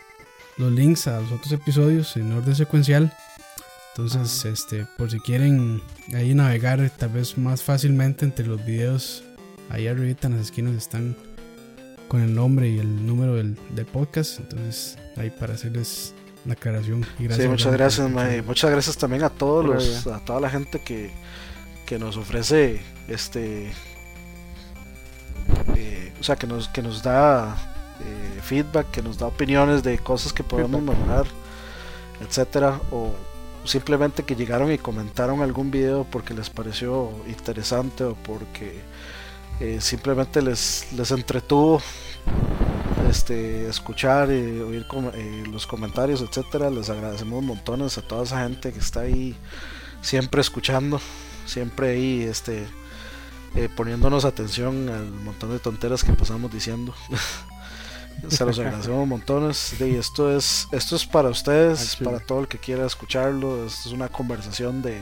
los links a los otros episodios en orden secuencial. Entonces, este, por si quieren ahí navegar tal vez más fácilmente entre los videos, ahí arriba en las esquinas están con el nombre y el número del, del podcast. Entonces, ahí para hacerles la aclaración. Y gracias sí, muchas gracias, Muchas gracias también a todos los, a toda la gente que, que nos ofrece este eh, o sea que nos que nos da eh, feedback que nos da opiniones de cosas que podemos mejorar etcétera o simplemente que llegaron y comentaron algún video porque les pareció interesante o porque eh, simplemente les les entretuvo este escuchar y oír los comentarios etcétera les agradecemos montones a toda esa gente que está ahí siempre escuchando siempre ahí este eh, poniéndonos atención al montón de tonteras que pasamos diciendo. Se los agradecemos montones. Y esto es, esto es para ustedes, para todo el que quiera escucharlo. Esto es una conversación de,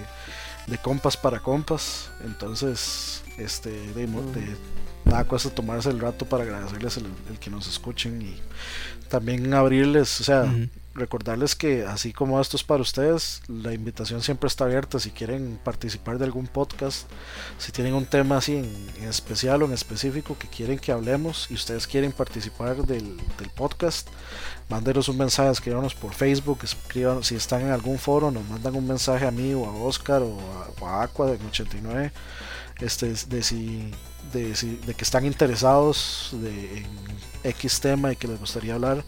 de compas para compas. Entonces, este, de, de, nada cuesta tomarse el rato para agradecerles el, que nos escuchen y también abrirles, o sea, recordarles que así como esto es para ustedes, la invitación siempre está abierta. Si quieren participar de algún podcast, si tienen un tema así en, especial o en específico que quieren que hablemos y ustedes quieren participar del, podcast, mándenos un mensaje, escríbanos por Facebook, escriban, si están en algún foro, nos mandan un mensaje a mí o a Oscar o a, Aqua de 89 este, de, si, de, si, de que están interesados de, en X tema y que les gustaría hablar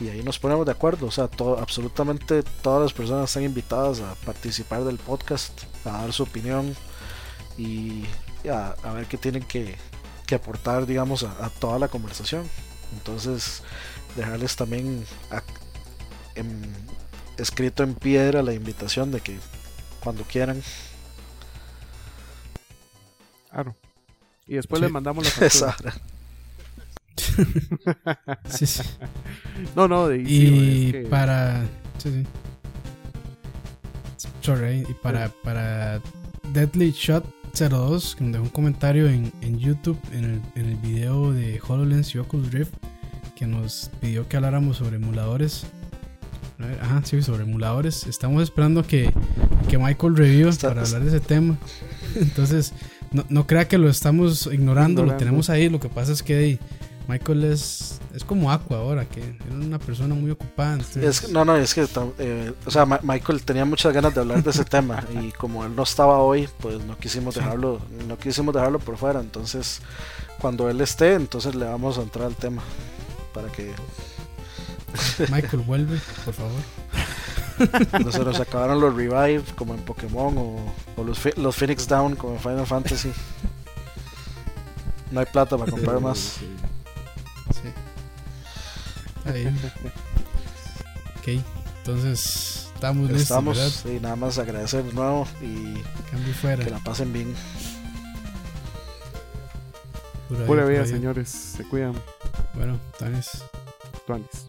y ahí nos ponemos de acuerdo. O sea, todo, absolutamente todas las personas están invitadas a participar del podcast, a dar su opinión y a, ver qué tienen que, aportar, digamos, a, toda la conversación. Entonces, dejarles también escrito en piedra la invitación de que cuando quieran. Claro. Y después les mandamos la factura. No, no, y para. Sorry, y para, para Deadly Shot 02, que nos dejó un comentario en, en YouTube en el, en el video de HoloLens y Oculus Rift, que nos pidió que habláramos sobre emuladores. Ajá, sí, sobre emuladores. Estamos esperando que, que Michael review para hablar de ese tema. Entonces, no, no crea que lo estamos ignorando, lo tenemos ahí. Lo que pasa es que Michael es, es como Aqua ahora, que era una persona muy ocupada. no, no, es que, eh, o sea, Michael tenía muchas ganas de hablar de ese tema y como él no estaba hoy, pues no quisimos dejarlo, no quisimos dejarlo por fuera. Entonces, cuando él esté, entonces le vamos a entrar al tema para que Michael vuelve, por favor. No se nos acabaron los revive como en Pokémon o, los, los Phoenix Down como en Final Fantasy. No hay plata para comprar más. Ahí. ok, entonces estamos listos. Estamos, y nada más agradecer de nuevo y que la pasen bien. Pura, vida, señores. Se cuidan. Bueno, Tanis. Tanis.